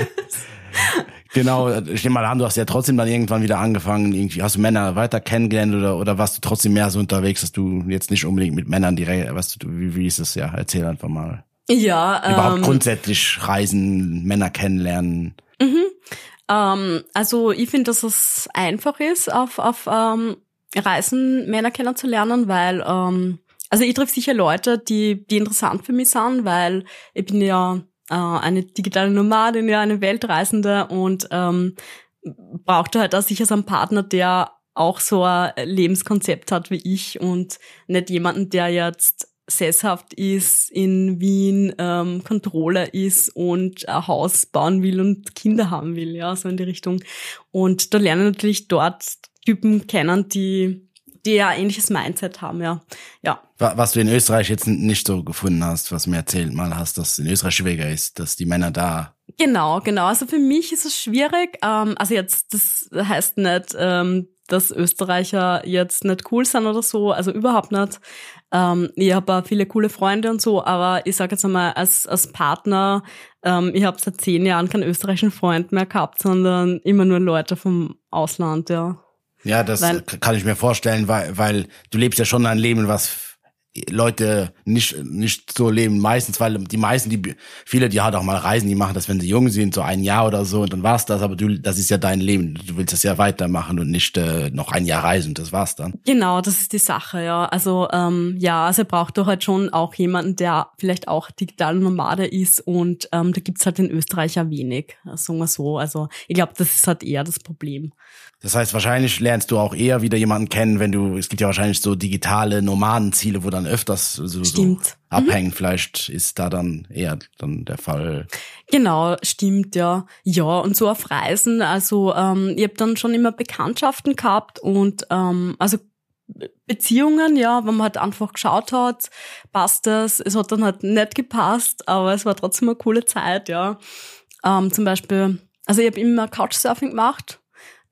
Genau, ich nehme mal an, du hast ja trotzdem dann irgendwann wieder angefangen, irgendwie, hast du Männer weiter kennengelernt oder, oder warst du trotzdem mehr so unterwegs, dass du jetzt nicht unbedingt mit Männern direkt, weißt du, wie, wie ist das ja? Erzähl einfach mal. Ja, Überhaupt ähm, grundsätzlich reisen, Männer kennenlernen. ähm, also ich finde, dass es einfach ist, auf, auf ähm, Reisen Männer kennenzulernen, weil ähm, also ich treffe sicher Leute, die, die interessant für mich sind, weil ich bin ja äh, eine digitale Nomadin, ja eine Weltreisende und ähm, brauchte halt auch sicher so einen Partner, der auch so ein Lebenskonzept hat wie ich und nicht jemanden, der jetzt sesshaft ist, in Wien ähm, Controller ist und ein Haus bauen will und Kinder haben will, ja, so in die Richtung. Und da lernen natürlich dort Typen kennen, die, die ja ähnliches Mindset haben, ja. Ja. Wa- Was du in Österreich jetzt nicht so gefunden hast, was mir erzählt mal hast, dass in Österreich schwieriger ist, dass die Männer da. Genau, genau. Also für mich ist es schwierig. Ähm, also jetzt, das heißt nicht, ähm, dass Österreicher jetzt nicht cool sind oder so, also überhaupt nicht. Ähm, ich habe auch viele coole Freunde und so, aber ich sage jetzt einmal, als, als Partner, ähm, ich habe seit zehn Jahren keinen österreichischen Freund mehr gehabt, sondern immer nur Leute vom Ausland, ja. Ja, das Weil- kann ich mir vorstellen, weil, weil du lebst ja schon ein Leben, was Leute nicht, nicht so leben. Meistens, weil die meisten, die, viele, die halt auch mal reisen, die machen das, wenn sie jung sind, so ein Jahr oder so und dann war's das. Aber du, das ist ja dein Leben. Du willst das ja weitermachen und nicht äh, noch ein Jahr reisen und das war's dann. Genau, das ist die Sache, ja. Also ähm, ja, also braucht doch halt schon auch jemanden, der vielleicht auch digital Nomade ist und ähm, da gibt's halt in Österreich ja wenig, sagen wir so. Also ich glaube, das ist halt eher das Problem. Das heißt, wahrscheinlich lernst du auch eher wieder jemanden kennen, wenn du, es gibt ja wahrscheinlich so digitale Nomadenziele, wo dann öfters so, so Stimmt. abhängen. Vielleicht ist da dann eher dann der Fall. Genau, stimmt, ja. Ja, und so auf Reisen, also ähm, ich habe dann schon immer Bekanntschaften gehabt und ähm, also Be- Beziehungen, ja, wenn man halt einfach geschaut hat, passt das. Es hat dann halt nicht gepasst, aber es war trotzdem eine coole Zeit, ja. Ähm, zum Beispiel, also ich habe immer Couchsurfing gemacht,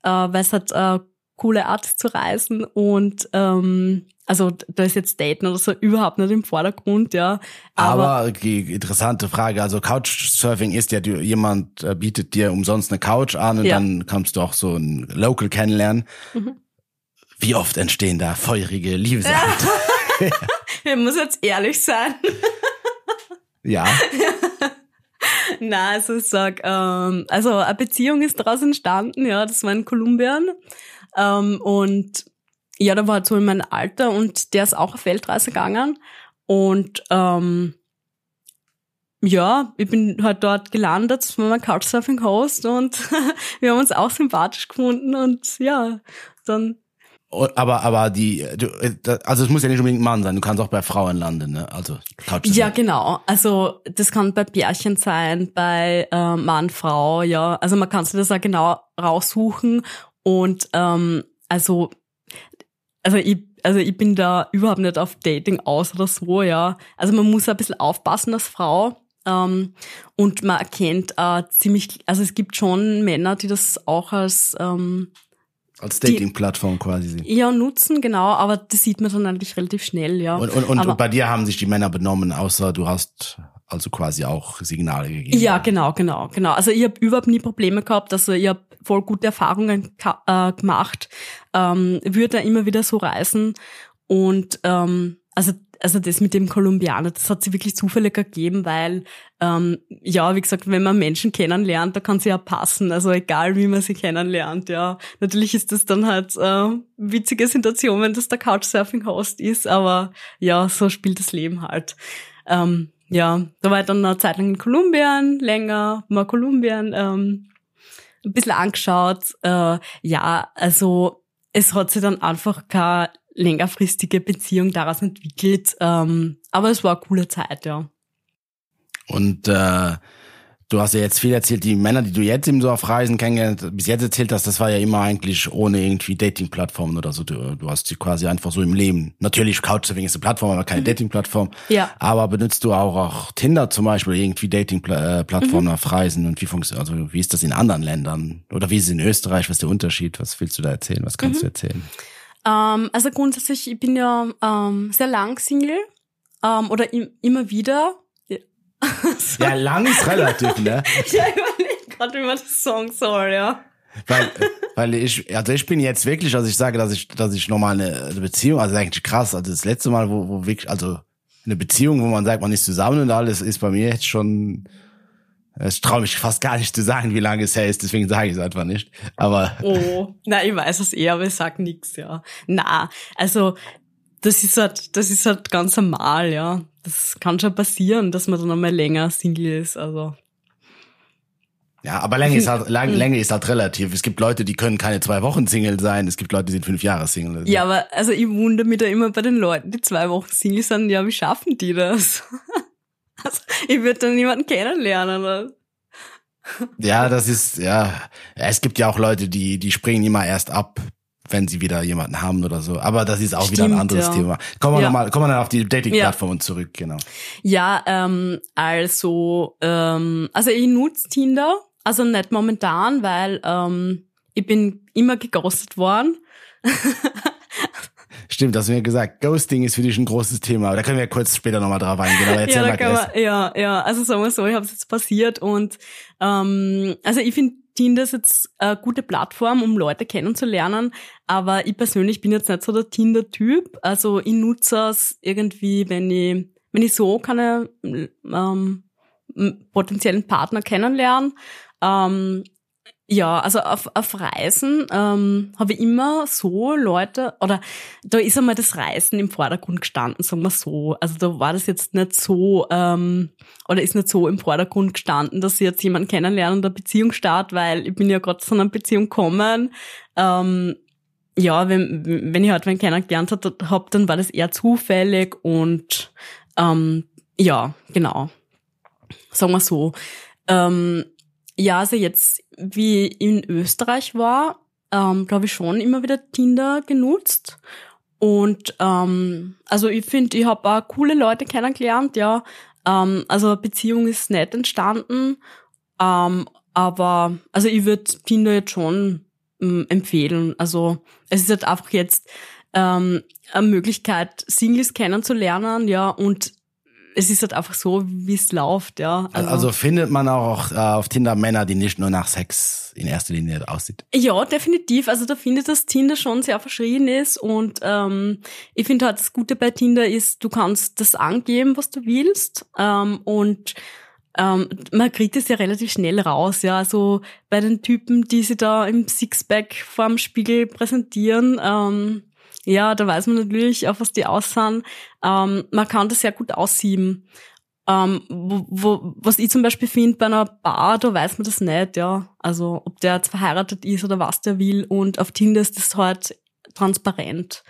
äh, weil es halt äh, coole Art zu reisen und ähm, also da ist jetzt Daten oder so überhaupt nicht im Vordergrund, ja. Aber, die interessante Frage, also Couchsurfing ist ja, jemand äh, bietet dir umsonst eine Couch an und Ja. dann kannst du auch so ein Local kennenlernen. Mhm. Wie oft entstehen da feurige Liebesakte? ich muss jetzt ehrlich sein. ja. Na, also ich sag, ähm, also eine Beziehung ist daraus entstanden, ja, das war in Kolumbien. Ähm, und ja, da war halt so in meinem Alter und der ist auch auf Weltreise gegangen. Und ähm, ja, ich bin halt dort gelandet, das war mein Couchsurfing-Host und wir haben uns auch sympathisch gefunden und ja, dann aber, aber die, du, also es muss ja nicht unbedingt Mann sein, du kannst auch bei Frauen landen, ne? Also Couch Ja, genau. Also das kann bei Pärchen sein, bei äh, Mann, Frau, ja. Also man kann sich das auch genau raussuchen. Und ähm, also, also ich, also ich bin da überhaupt nicht auf Dating aus oder so, ja. Also man muss ein bisschen aufpassen als Frau. Ähm, und man erkennt äh, ziemlich, also es gibt schon Männer, die das auch als ähm, als Dating-Plattform quasi. Ja, nutzen, genau, aber das sieht man dann eigentlich relativ schnell, ja. Und, und, und, und bei dir haben sich die Männer benommen, außer du hast also quasi auch Signale gegeben. Ja, genau, genau, genau. Also ich habe überhaupt nie Probleme gehabt, also ich habe voll gute Erfahrungen äh, gemacht, ähm, würde immer wieder so reisen und ähm, also also das mit dem Kolumbianer, das hat sich wirklich zufällig ergeben, weil, ähm, ja, wie gesagt, wenn man Menschen kennenlernt, da kann sie ja passen, also egal wie man sie kennenlernt, ja. Natürlich ist das dann halt äh, witzige Situation, wenn das der Couchsurfing-Host ist, aber ja, so spielt das Leben halt. Ähm, ja, da war ich dann eine Zeit lang in Kolumbien, länger, mal Kolumbien, ähm, ein bisschen angeschaut. Äh, ja, also es hat sich dann einfach kein längerfristige Beziehung daraus entwickelt. Ähm, aber es war eine coole Zeit, ja. Und äh, du hast ja jetzt viel erzählt, die Männer, die du jetzt eben so auf Reisen kennengelernt, bis jetzt erzählt hast, das war ja immer eigentlich ohne irgendwie Dating-Plattformen oder so. Du, du hast sie quasi einfach so im Leben. Natürlich Couchsurfing ist eine Plattform, aber keine mhm. Dating-Plattform. Ja. Aber benutzt du auch, auch Tinder zum Beispiel, irgendwie Dating-Plattformen mhm. auf Reisen und wie funktioniert, also wie ist das in anderen Ländern? Oder wie ist es in Österreich? Was ist der Unterschied? Was willst du da erzählen? Was kannst mhm. du erzählen? Ähm, also grundsätzlich, ich bin ja ähm, sehr lang Single ähm, oder im, immer wieder. Ja. lang ist relativ, ne? ja, ich überlege gerade, wie man das sagen soll, ja. Weil, weil ich, also ich bin jetzt wirklich, also ich sage, dass ich, dass ich nochmal eine, eine Beziehung, also eigentlich krass, also das letzte Mal, wo, wo wirklich, also eine Beziehung, wo man sagt, man ist zusammen und alles, ist bei mir jetzt schon ich traue mich fast gar nicht zu sagen, wie lange es her ist, deswegen sage ich es einfach nicht. Aber. Oh, na, ich weiß es eher, aber ich sag nix, ja. Na, also das ist halt, das ist halt ganz normal, ja. Das kann schon passieren, dass man dann einmal länger Single ist, also. Ja, aber Länge ist halt, Länge, Länge ist halt relativ. Es gibt Leute, die können keine zwei Wochen Single sein. Es gibt Leute, die sind fünf Jahre Single. Also. Ja, aber also ich wundere mich da immer bei den Leuten, die zwei Wochen Single sind. Ja, wie schaffen die das? Also, ich würde dann niemanden kennenlernen. Oder? Ja, das ist, ja, es gibt ja auch Leute, die, die springen immer erst ab, wenn sie wieder jemanden haben oder so. Aber das ist auch Stimmt, wieder ein anderes ja. Thema. Kommen wir ja. nochmal, kommen wir dann auf die Dating-Plattformen ja. zurück, genau. Ja, ähm, also, ähm, also ich nutze Tinder, also nicht momentan, weil ähm, ich bin immer geghostet worden. Stimmt, das hast du mir gesagt. Ghosting ist für dich ein großes Thema. Aber da können wir kurz später nochmal drauf eingehen. Aber ja, da kann man, ja, ja, also sagen wir so, ich habe es jetzt passiert und ähm, also ich finde Tinder ist jetzt eine gute Plattform, um Leute kennenzulernen, aber ich persönlich bin jetzt nicht so der Tinder-Typ. Also ich nutze es irgendwie, wenn ich, wenn ich so keine ähm, potenziellen Partner kennenlernen. Ähm, ja, also auf, auf Reisen ähm, habe ich immer so Leute, oder da ist einmal das Reisen im Vordergrund gestanden, sagen wir so. Also da war das jetzt nicht so, ähm, oder ist nicht so im Vordergrund gestanden, dass ich jetzt jemanden kennenlernen und eine Beziehung starte, weil ich bin ja gerade zu einer Beziehung gekommen. Ähm, ja, wenn, wenn ich halt wen kennengelernt habe, dann war das eher zufällig und ähm, ja, genau. Sagen wir so. Ähm, ja, also jetzt, wie in Österreich war, ähm, glaube ich schon immer wieder Tinder genutzt. Und ähm, also ich finde, ich habe auch coole Leute kennengelernt, ja. Ähm, also Beziehung ist nett entstanden. Ähm, aber also ich würde Tinder jetzt schon ähm, empfehlen. Also es ist halt einfach jetzt ähm, eine Möglichkeit, Singles kennenzulernen, ja, und es ist halt einfach so, wie es läuft, ja. Also, also, findet man auch äh, auf Tinder Männer, die nicht nur nach Sex in erster Linie aussieht? Ja, definitiv. Also da findet das Tinder schon sehr verschrien ist und ähm, ich finde halt das Gute bei Tinder ist, du kannst das angeben, was du willst ähm, und ähm, man kriegt es ja relativ schnell raus, ja. Also bei den Typen, die sie da im Sixpack vorm Spiegel präsentieren, ähm, Ja, da weiß man natürlich, auf was die aussahen. Ähm, man kann das sehr gut aussieben. Ähm, wo, wo, was ich zum Beispiel finde, bei einer Bar, da weiß man das nicht, ja. Also, ob der jetzt verheiratet ist oder was der will. Und auf Tinder ist das halt transparent.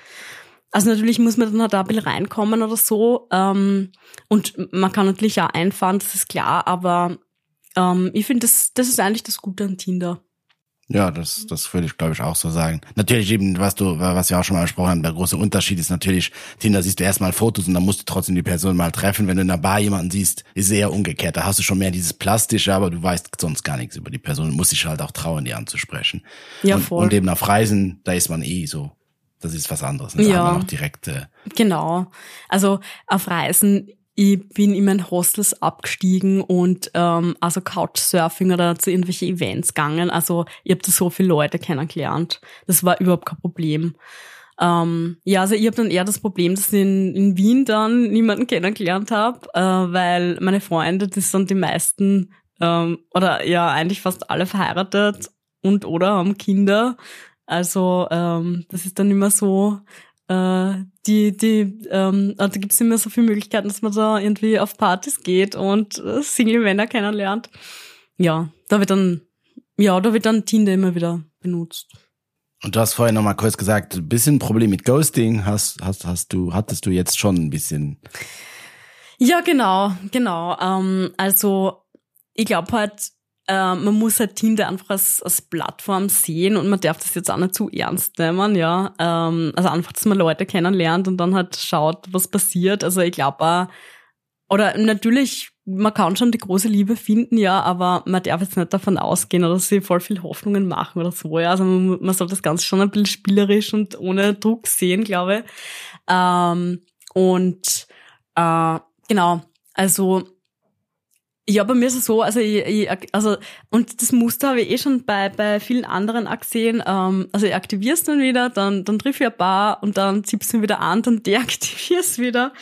Also natürlich muss man dann halt da ein bisschen reinkommen oder so. Ähm, und man kann natürlich auch einfahren, das ist klar, aber ähm, ich finde, das, das ist eigentlich das Gute an Tinder. Ja, das, das würde ich, glaube ich, auch so sagen. Natürlich eben, was du, was wir auch schon mal besprochen haben, der große Unterschied ist natürlich, Tinder siehst du erstmal Fotos und dann musst du trotzdem die Person mal treffen. Wenn du in der Bar jemanden siehst, ist eher umgekehrt. Da hast du schon mehr dieses Plastische, aber du weißt sonst gar nichts über die Person und musst dich halt auch trauen, die anzusprechen. Ja, und, voll. Und eben auf Reisen, da ist man eh so. Das ist was anderes. Das ja. Auch direkt, äh genau. Also auf Reisen ich bin in meinen Hostels abgestiegen und ähm, also Couchsurfing oder zu irgendwelchen Events gegangen. Also ich habe da so viele Leute kennengelernt. Das war überhaupt kein Problem. Ähm, ja, also ich habe dann eher das Problem, dass ich in, in Wien dann niemanden kennengelernt habe, äh, weil meine Freunde, das sind die meisten ähm, oder ja eigentlich fast alle verheiratet und oder haben Kinder. Also ähm, das ist dann immer so, äh, die, die, ähm, da gibt es immer so viele Möglichkeiten, dass man da irgendwie auf Partys geht und äh, Single-Männer kennenlernt. Ja, da wird dann, ja, da wird dann Tinder immer wieder benutzt. Und du hast vorhin noch mal kurz gesagt, ein bisschen Problem mit Ghosting hast, hast, hast du, hattest du jetzt schon ein bisschen. Ja, genau, genau. Ähm, also ich glaube halt, äh, man muss halt Tinder einfach als, als Plattform sehen und man darf das jetzt auch nicht zu ernst nehmen, ja. Ähm, also einfach, dass man Leute kennenlernt und dann halt schaut, was passiert. Also ich glaube auch, oder natürlich, man kann schon die große Liebe finden, ja, aber man darf jetzt nicht davon ausgehen oder sich voll viel Hoffnungen machen oder so, ja. Also man, man soll das Ganze schon ein bisschen spielerisch und ohne Druck sehen, glaube ich. Ähm, und äh, genau, also ja, bei mir ist es so, also ich, ich, also und das Muster habe ich eh schon bei bei vielen anderen auch gesehen. Ähm, also ich aktivierst dann wieder, dann dann triff ich ein paar und dann ziehst du wieder an, dann deaktivierst wieder.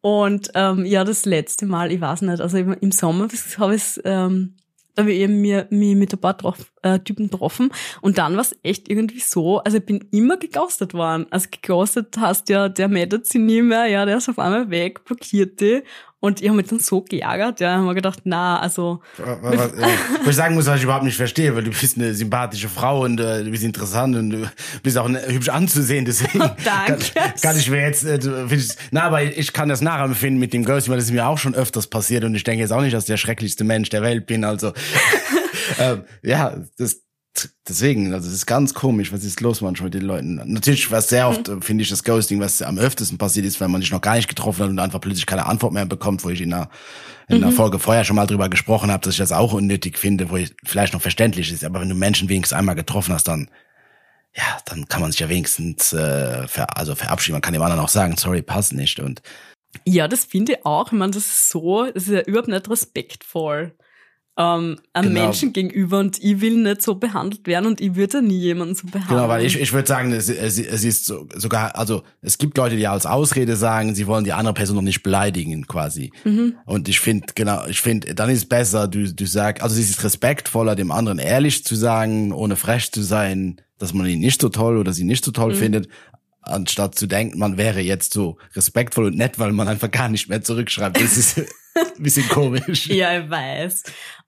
Und ähm, ja, das letzte Mal, ich weiß nicht, also im Sommer habe ich ähm, da habe ich eben mir, mir mit ein paar drauf, äh, Typen getroffen und dann war es echt irgendwie so, also ich bin immer geghostet worden. Also geghostet hast ja, der meldet sich nie mehr, ja, der ist auf einmal weg, blockiert die und ich habe mich dann so geärgert, ja, haben wir gedacht, na, also. Was, was ich sagen muss, was ich überhaupt nicht verstehe, weil du bist eine sympathische Frau und äh, du bist interessant und du bist auch eine, hübsch anzusehen, deswegen oh, danke. Kann, kann ich mir jetzt, äh, ich, na, aber ich kann das nachempfinden mit dem Ghosting, weil das ist mir auch schon öfters passiert und ich denke jetzt auch nicht, dass ich der schrecklichste Mensch der Welt bin, also ähm, ja, das deswegen, also es ist ganz komisch, was ist los manchmal mit den Leuten. Natürlich, was sehr oft, mhm. finde ich, das Ghosting, was am öftesten passiert ist, wenn man sich noch gar nicht getroffen hat und einfach plötzlich keine Antwort mehr bekommt, wo ich in einer, in einer mhm. Folge vorher schon mal drüber gesprochen habe, dass ich das auch unnötig finde, wo ich vielleicht noch verständlich ist. Aber wenn du Menschen wenigstens einmal getroffen hast, dann ja, dann kann man sich ja wenigstens äh, ver also verabschieden. Man kann dem anderen auch sagen, sorry, passt nicht. Und ja, das finde ich auch. Ich meine, das ist so, das ist ja überhaupt nicht respektvoll ähm, einem genau. Menschen gegenüber und ich will nicht so behandelt werden und ich würde nie jemanden so behandeln. Genau, weil ich, ich würde sagen, es, es, es ist so, sogar, also es gibt Leute, die als Ausrede sagen, sie wollen die andere Person noch nicht beleidigen quasi. Mhm. Und ich finde, genau, ich finde, dann ist es besser, du, du sagst, also es ist respektvoller, dem anderen ehrlich zu sagen, ohne frech zu sein, dass man ihn nicht so toll oder sie nicht so toll mhm. findet, anstatt zu denken, man wäre jetzt so respektvoll und nett, weil man einfach gar nicht mehr zurückschreibt. Das ist ein bisschen komisch. ja, ich weiß.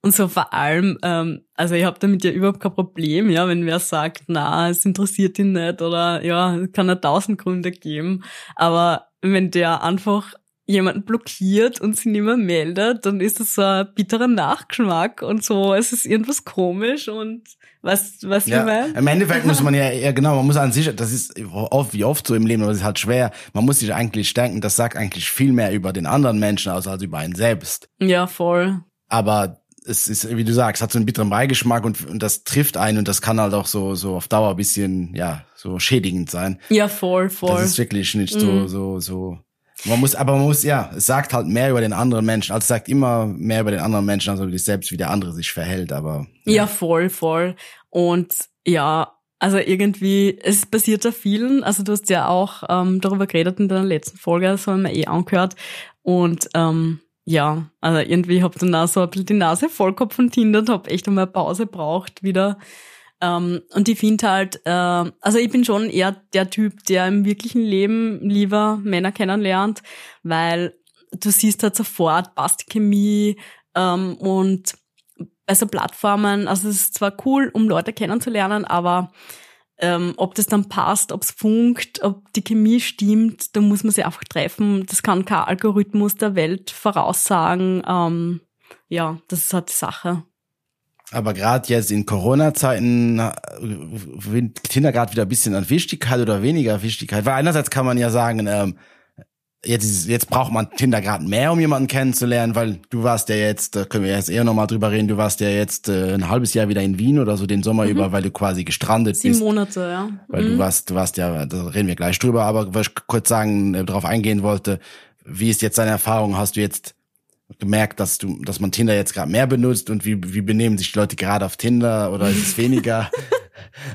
Und so vor allem, ähm, also ich habe damit ja überhaupt kein Problem, ja, wenn wer sagt, na, es interessiert ihn nicht oder ja, es kann ja tausend Gründe geben. Aber wenn der einfach jemanden blockiert und sie nicht mehr meldet, dann ist das so ein bitterer Nachgeschmack und so, es ist irgendwas komisch und was, was ja, ich meine? Im Endeffekt muss man ja, ja genau, man muss an sich, das ist oft wie oft so im Leben, aber es ist halt schwer. Man muss sich eigentlich denken, das sagt eigentlich viel mehr über den anderen Menschen aus als über einen selbst. Ja, voll. Aber es ist, wie du sagst, hat so einen bitteren Beigeschmack und, und das trifft einen und das kann halt auch so, so auf Dauer bisschen, ja, so schädigend sein. Ja, voll, voll. Das ist wirklich nicht so, mm. so, so, man muss, aber man muss, ja, es sagt halt mehr über den anderen Menschen, also es sagt immer mehr über den anderen Menschen, als über dich selbst, wie der andere sich verhält, aber. Ja, ja voll, voll. Und ja, also irgendwie, es passiert ja vielen, also du hast ja auch ähm, darüber geredet in deiner letzten Folge, das haben wir eh angehört. Und ähm, ja, also irgendwie hab dann auch so ein bisschen die Nase voll gehabt von Tinder und hab echt einmal Pause braucht wieder. Ähm, und ich finde halt, äh, also ich bin schon eher der Typ, der im wirklichen Leben lieber Männer kennenlernt, weil du siehst halt sofort, passt Chemie ähm, und bei so Plattformen, also es ist zwar cool, um Leute kennenzulernen, aber ähm, ob das dann passt, ob es funkt, ob die Chemie stimmt, da muss man sich einfach treffen. Das kann kein Algorithmus der Welt voraussagen. Ähm, ja, das ist halt die Sache. Aber gerade jetzt in Corona-Zeiten gewinnt Tinder gerade wieder ein bisschen an Wichtigkeit oder weniger Wichtigkeit. Weil einerseits kann man ja sagen, ähm, jetzt, jetzt braucht man Tinder gerade mehr, um jemanden kennenzulernen, weil du warst ja jetzt, da können wir jetzt eher nochmal drüber reden, du warst ja jetzt äh, ein halbes Jahr wieder in Wien oder so den Sommer mhm. über, weil du quasi gestrandet Sieben bist. Sieben Monate, ja. Weil mhm. du warst, du warst ja, da reden wir gleich drüber, aber was ich kurz sagen, äh, darauf eingehen wollte, wie ist jetzt deine Erfahrung? Hast du jetzt gemerkt, dass du, dass man Tinder jetzt gerade mehr benutzt und wie, wie benehmen sich die Leute gerade auf Tinder oder ist es weniger?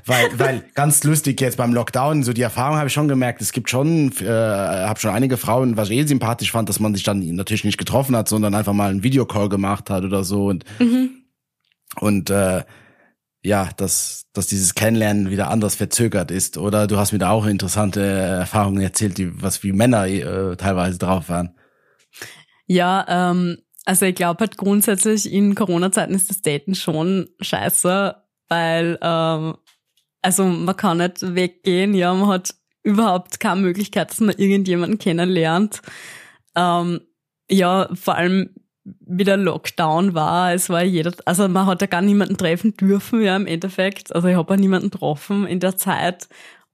weil, weil ganz lustig jetzt beim Lockdown, so die Erfahrung habe ich schon gemerkt, es gibt schon, äh, habe schon einige Frauen, was ich eh sympathisch fand, dass man sich dann natürlich nicht getroffen hat, sondern einfach mal einen Videocall gemacht hat oder so und mhm. und äh, ja, dass, dass dieses Kennenlernen wieder anders verzögert ist. Oder du hast mir da auch interessante Erfahrungen erzählt, die, was wie Männer äh, teilweise drauf waren. Ja, ähm, also ich glaube halt grundsätzlich in Corona-Zeiten ist das Daten schon scheiße, weil ähm, also man kann nicht weggehen, ja, man hat überhaupt keine Möglichkeit, dass man irgendjemanden kennenlernt. Ähm, ja, vor allem wie der Lockdown war, es war jeder, also man hat ja gar niemanden treffen dürfen, ja, im Endeffekt. Also ich habe auch niemanden getroffen in der Zeit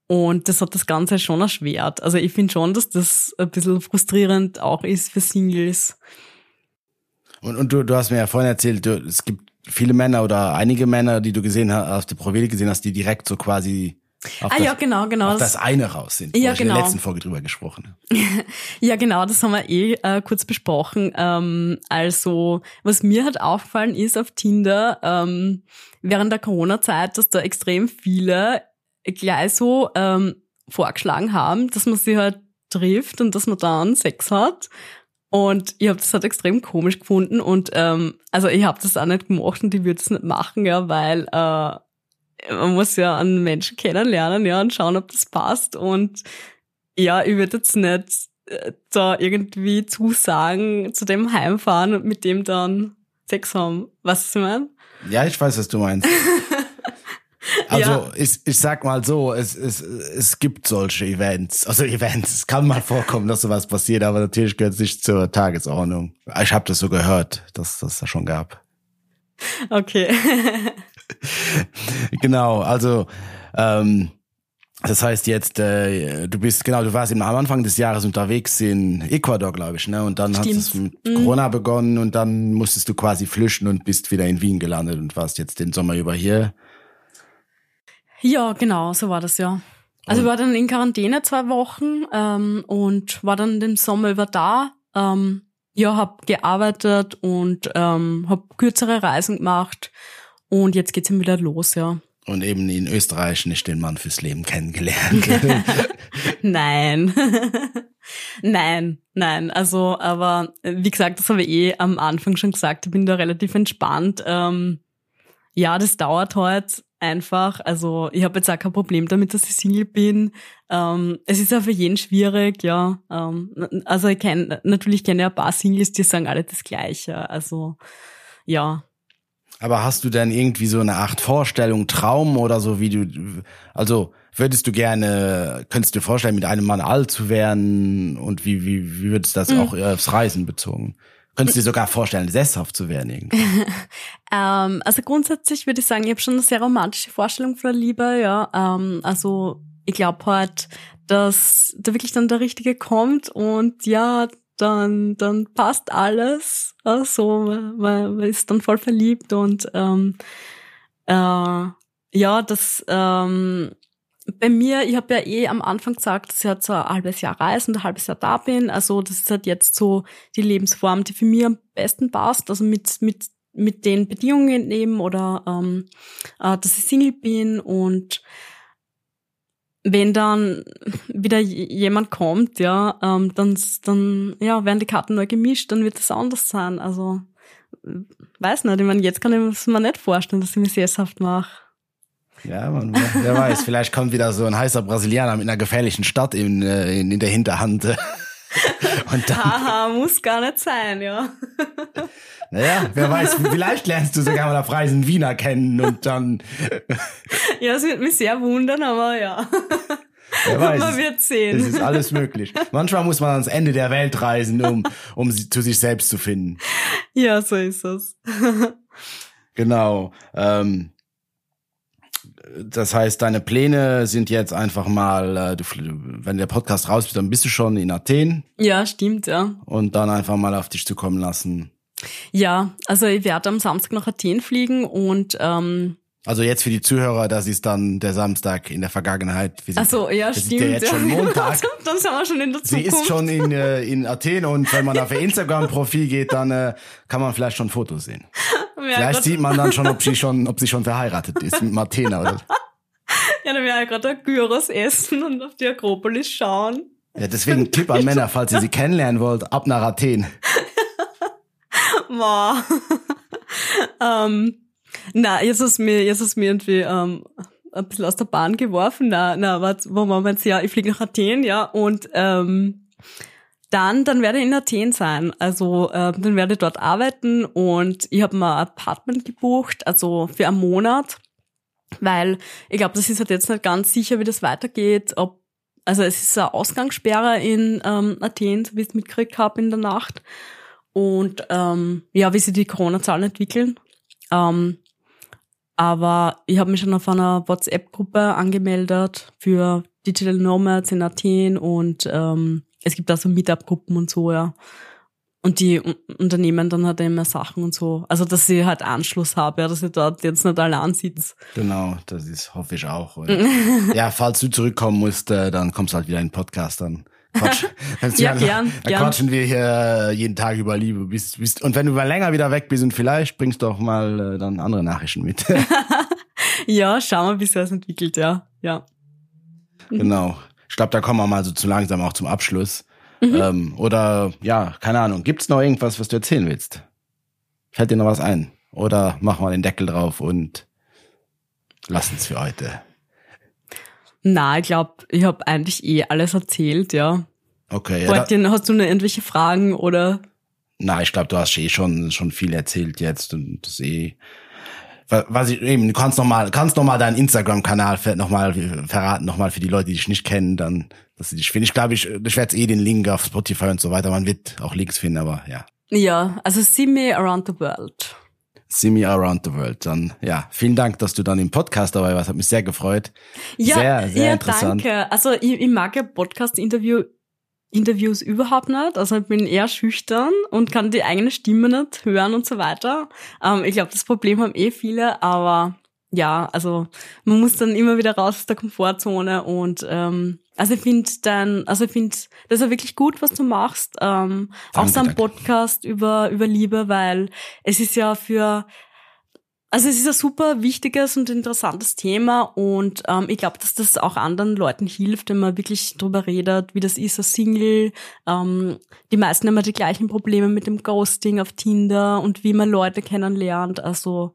und das hat das Ganze schon erschwert. Also ich finde schon, dass das ein bisschen frustrierend auch ist für Singles. Und, und du, du hast mir ja vorhin erzählt, du, es gibt viele Männer oder einige Männer, die du gesehen hast, auf der Profil gesehen hast, die direkt so quasi auf, ah, das, ja, genau, genau. auf das eine raus sind. Ja, genau. in der letzten Folge drüber gesprochen. ja, genau, das haben wir eh äh, kurz besprochen. Ähm, also, was mir halt aufgefallen ist auf Tinder ähm, während der Corona-Zeit, dass da extrem viele gleich so ähm, vorgeschlagen haben, dass man sie halt trifft und dass man dann Sex hat. Und ich habe das halt extrem komisch gefunden und ähm, also ich habe das auch nicht gemacht und ich würde es nicht machen, ja, weil äh, man muss ja einen Menschen kennenlernen, ja, und schauen, ob das passt. Und ja, ich würde jetzt nicht äh, da irgendwie zusagen, zu dem heimfahren und mit dem dann Sex haben. Was ich meine? Ja, ich weiß, was du meinst. Also ja. ich, ich sag mal so, es, es, es gibt solche Events. Also Events, es kann mal vorkommen, dass sowas passiert, aber natürlich gehört es nicht zur Tagesordnung. Ich habe das so gehört, dass das da schon gab. Okay. genau, also ähm, das heißt jetzt, äh, du bist, genau, du warst am Anfang des Jahres unterwegs in Ecuador, glaube ich, ne? Und dann Stimmt. hat es mit. Corona begonnen und dann musstest du quasi flüchten und bist wieder in Wien gelandet und warst jetzt den Sommer über hier. Ja, genau, so war das ja. Also ich war dann in Quarantäne zwei Wochen ähm, und war dann den Sommer über da. Ähm, ja, hab gearbeitet und ähm, hab kürzere Reisen gemacht und jetzt geht's ihm wieder los, ja. Und eben in Österreich nicht den Mann fürs Leben kennengelernt. nein. nein, nein. Also, aber wie gesagt, das habe ich eh am Anfang schon gesagt, ich bin da relativ entspannt. Ähm, ja, das dauert halt einfach. Also ich habe jetzt auch kein Problem damit, dass ich Single bin. Ähm, es ist auch für jeden schwierig, ja. Ähm, also ich kenne, natürlich kenne ich ein paar Singles, die sagen alle das Gleiche. Also ja. Aber hast du denn irgendwie so eine Art Vorstellung, Traum oder so, wie du, also würdest du gerne, könntest du dir vorstellen, mit einem Mann alt zu werden und wie, wie, wie würdest du das mhm. auch aufs Reisen bezogen? Könntest du dir sogar vorstellen, sesshaft zu werden? ähm, also grundsätzlich würde ich sagen, ich habe schon eine sehr romantische Vorstellung von der Liebe, ja. Ähm, also ich glaube halt, dass da wirklich dann der Richtige kommt und ja, dann, dann passt alles. Also man, man ist dann voll verliebt und ähm, äh, ja, das ähm, bei mir, ich habe ja eh am Anfang gesagt, dass ich halt so ein halbes Jahr reise und ein halbes Jahr da bin. Also das ist halt jetzt so die Lebensform, die für mich am besten passt. Also mit, mit, mit den Bedingungen eben oder ähm, äh, dass ich Single bin und wenn dann wieder jemand kommt, ja, ähm, dann, dann ja, werden die Karten neu gemischt, dann wird es anders sein. Also weiß nicht, ich meine, jetzt kann ich mir nicht vorstellen, dass ich mich sesshaft mache. Ja, man, wer, weiß, vielleicht kommt wieder so ein heißer Brasilianer mit einer gefährlichen Stadt in, äh, in, in der Hinterhand. Und dann, Haha, muss gar nicht sein, ja. Naja, wer weiß, vielleicht lernst du sogar mal auf Reisen Wiener kennen und dann. Ja, es wird mich sehr wundern, aber ja. Wer weiß. Man wird sehen. Es ist alles möglich. Manchmal muss man ans Ende der Welt reisen, um, um zu sich selbst zu finden. Ja, so ist es. Genau. Ähm, das heißt, deine Pläne sind jetzt einfach mal, äh, du, wenn der Podcast raus ist, dann bist du schon in Athen. Ja, stimmt, ja. Und dann einfach mal auf dich zukommen lassen. Ja, also ich werde am Samstag nach Athen fliegen und ähm, also jetzt für die Zuhörer, das ist dann der Samstag in der Vergangenheit. Wir sind, also ja, das stimmt. Ist ja jetzt schon Montag. dann sind wir schon in der Zukunft. Sie ist schon in, äh, in Athen und wenn man auf ihr Instagram-Profil geht, dann äh, kann man vielleicht schon Fotos sehen. Ja, vielleicht sieht man dann schon, ob sie schon, ob sie schon verheiratet ist mit Martina oder. Ja, dann wäre ja gerade Gyros essen und auf die Akropolis schauen. Ja, deswegen Tipp an Männer, falls ihr sie kennenlernen wollt, ab nach Athen. Boah. ähm, na, jetzt ist mir, jetzt ist mir irgendwie ähm, ein bisschen aus der Bahn geworfen. Na, na, was, wo man jetzt ja, ich fliege nach Athen, ja, und ähm, dann, dann werde ich in Athen sein. Also äh, dann werde ich dort arbeiten und ich habe mir ein Apartment gebucht, also für einen Monat, weil ich glaube, das ist halt jetzt nicht ganz sicher, wie das weitergeht, ob also es ist eine Ausgangssperre in ähm, Athen, so wie ich es mitgekriegt habe in der Nacht. Und ähm, ja, wie sich die Corona-Zahlen entwickeln. Ähm, aber ich habe mich schon auf einer WhatsApp-Gruppe angemeldet für Digital Nomads in Athen und ähm, es gibt da so Meetup-Gruppen und so, ja. Und die Unternehmen dann halt immer Sachen und so. Also, dass sie halt Anschluss habe, ja, dass ich dort jetzt nicht allein sitze. Genau, das ist, hoffe ich auch. ja, falls du zurückkommen musst, äh, dann kommst du halt wieder in den Podcast, dann Quatsch. ja, gern, dann gern. quatschen wir hier jeden Tag über Liebe. Bist, bist, und wenn du mal länger wieder weg bist und vielleicht bringst du auch mal äh, dann andere Nachrichten mit. ja, schauen wir, wie sich das entwickelt, ja. Ja. Genau. Ich glaube, da kommen wir mal so zu langsam auch zum Abschluss. Mhm. Ähm, oder ja, keine Ahnung. Gibt's noch irgendwas, was du erzählen willst? Fällt dir noch was ein? Oder mach mal den Deckel drauf und lass uns für heute. Na, ich glaube, ich habe eigentlich eh alles erzählt, ja. Okay. Ja, da, hast du noch irgendwelche Fragen oder? Na, ich glaube, du hast eh schon schon viel erzählt jetzt und das eh was ich eben, du kannst noch mal, kannst noch mal deinen Instagram-Kanal noch mal verraten, noch mal für die Leute, die dich nicht kennen, dann, dass sie dich finden. Ich glaube, ich, ich werde eh den Link auf Spotify und so weiter. Man wird auch Links finden, aber ja. Ja, also see me around the world. See Me Around the World. Dann, ja, vielen Dank, dass du dann im Podcast dabei warst. Hat mich sehr gefreut. Ja, sehr, sehr ja, interessant. danke. Also ich, ich mag ja Podcast-Interview Interviews überhaupt nicht. Also ich bin eher schüchtern und kann die eigene Stimme nicht hören und so weiter. Ähm, ich glaube, das Problem haben eh viele, aber ja, also man muss dann immer wieder raus aus der Komfortzone und ähm, also ich finde dann, also ich finde, das ist ja wirklich gut, was du machst. Ähm, auch so ein Podcast über über Liebe, weil es ist ja für also es ist ein super wichtiges und interessantes Thema und ähm, ich glaube, dass das auch anderen Leuten hilft, wenn man wirklich drüber redet, wie das ist, als Single. Ähm, die meisten haben ja die gleichen Probleme mit dem Ghosting auf Tinder und wie man Leute kennenlernt. Also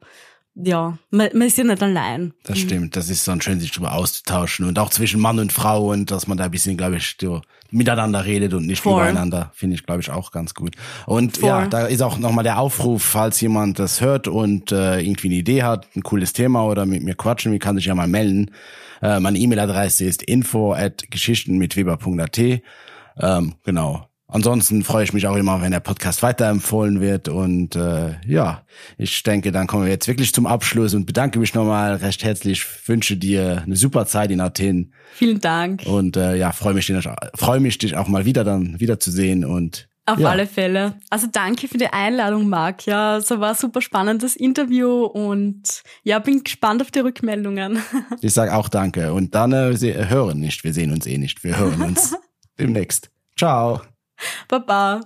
ja, man, man ist ja nicht allein. Das stimmt, das ist so schön, sich darüber auszutauschen und auch zwischen Mann und Frau und dass man da ein bisschen, glaube ich, so miteinander redet und nicht Voll. übereinander, finde ich, glaube ich, auch ganz gut. Und Voll. ja, da ist auch nochmal der Aufruf, falls jemand das hört und äh, irgendwie eine Idee hat, ein cooles Thema oder mit mir quatschen, wie kann sich ja mal melden. Äh, meine E-Mail-Adresse ist info at geschichten mit weber.at. Ähm, genau. Ansonsten freue ich mich auch immer, wenn der Podcast weiterempfohlen wird. Und äh, ja, ich denke, dann kommen wir jetzt wirklich zum Abschluss und bedanke mich nochmal recht herzlich. Wünsche dir eine super Zeit in Athen. Vielen Dank. Und äh, ja, freue mich, freue mich, dich auch mal wieder dann wiederzusehen und auf ja. alle Fälle. Also danke für die Einladung, Marc. Ja, es war ein super spannendes Interview und ja, bin gespannt auf die Rückmeldungen. Ich sage auch danke. Und dann äh, hören nicht. Wir sehen uns eh nicht. Wir hören uns demnächst. Ciao. 爸爸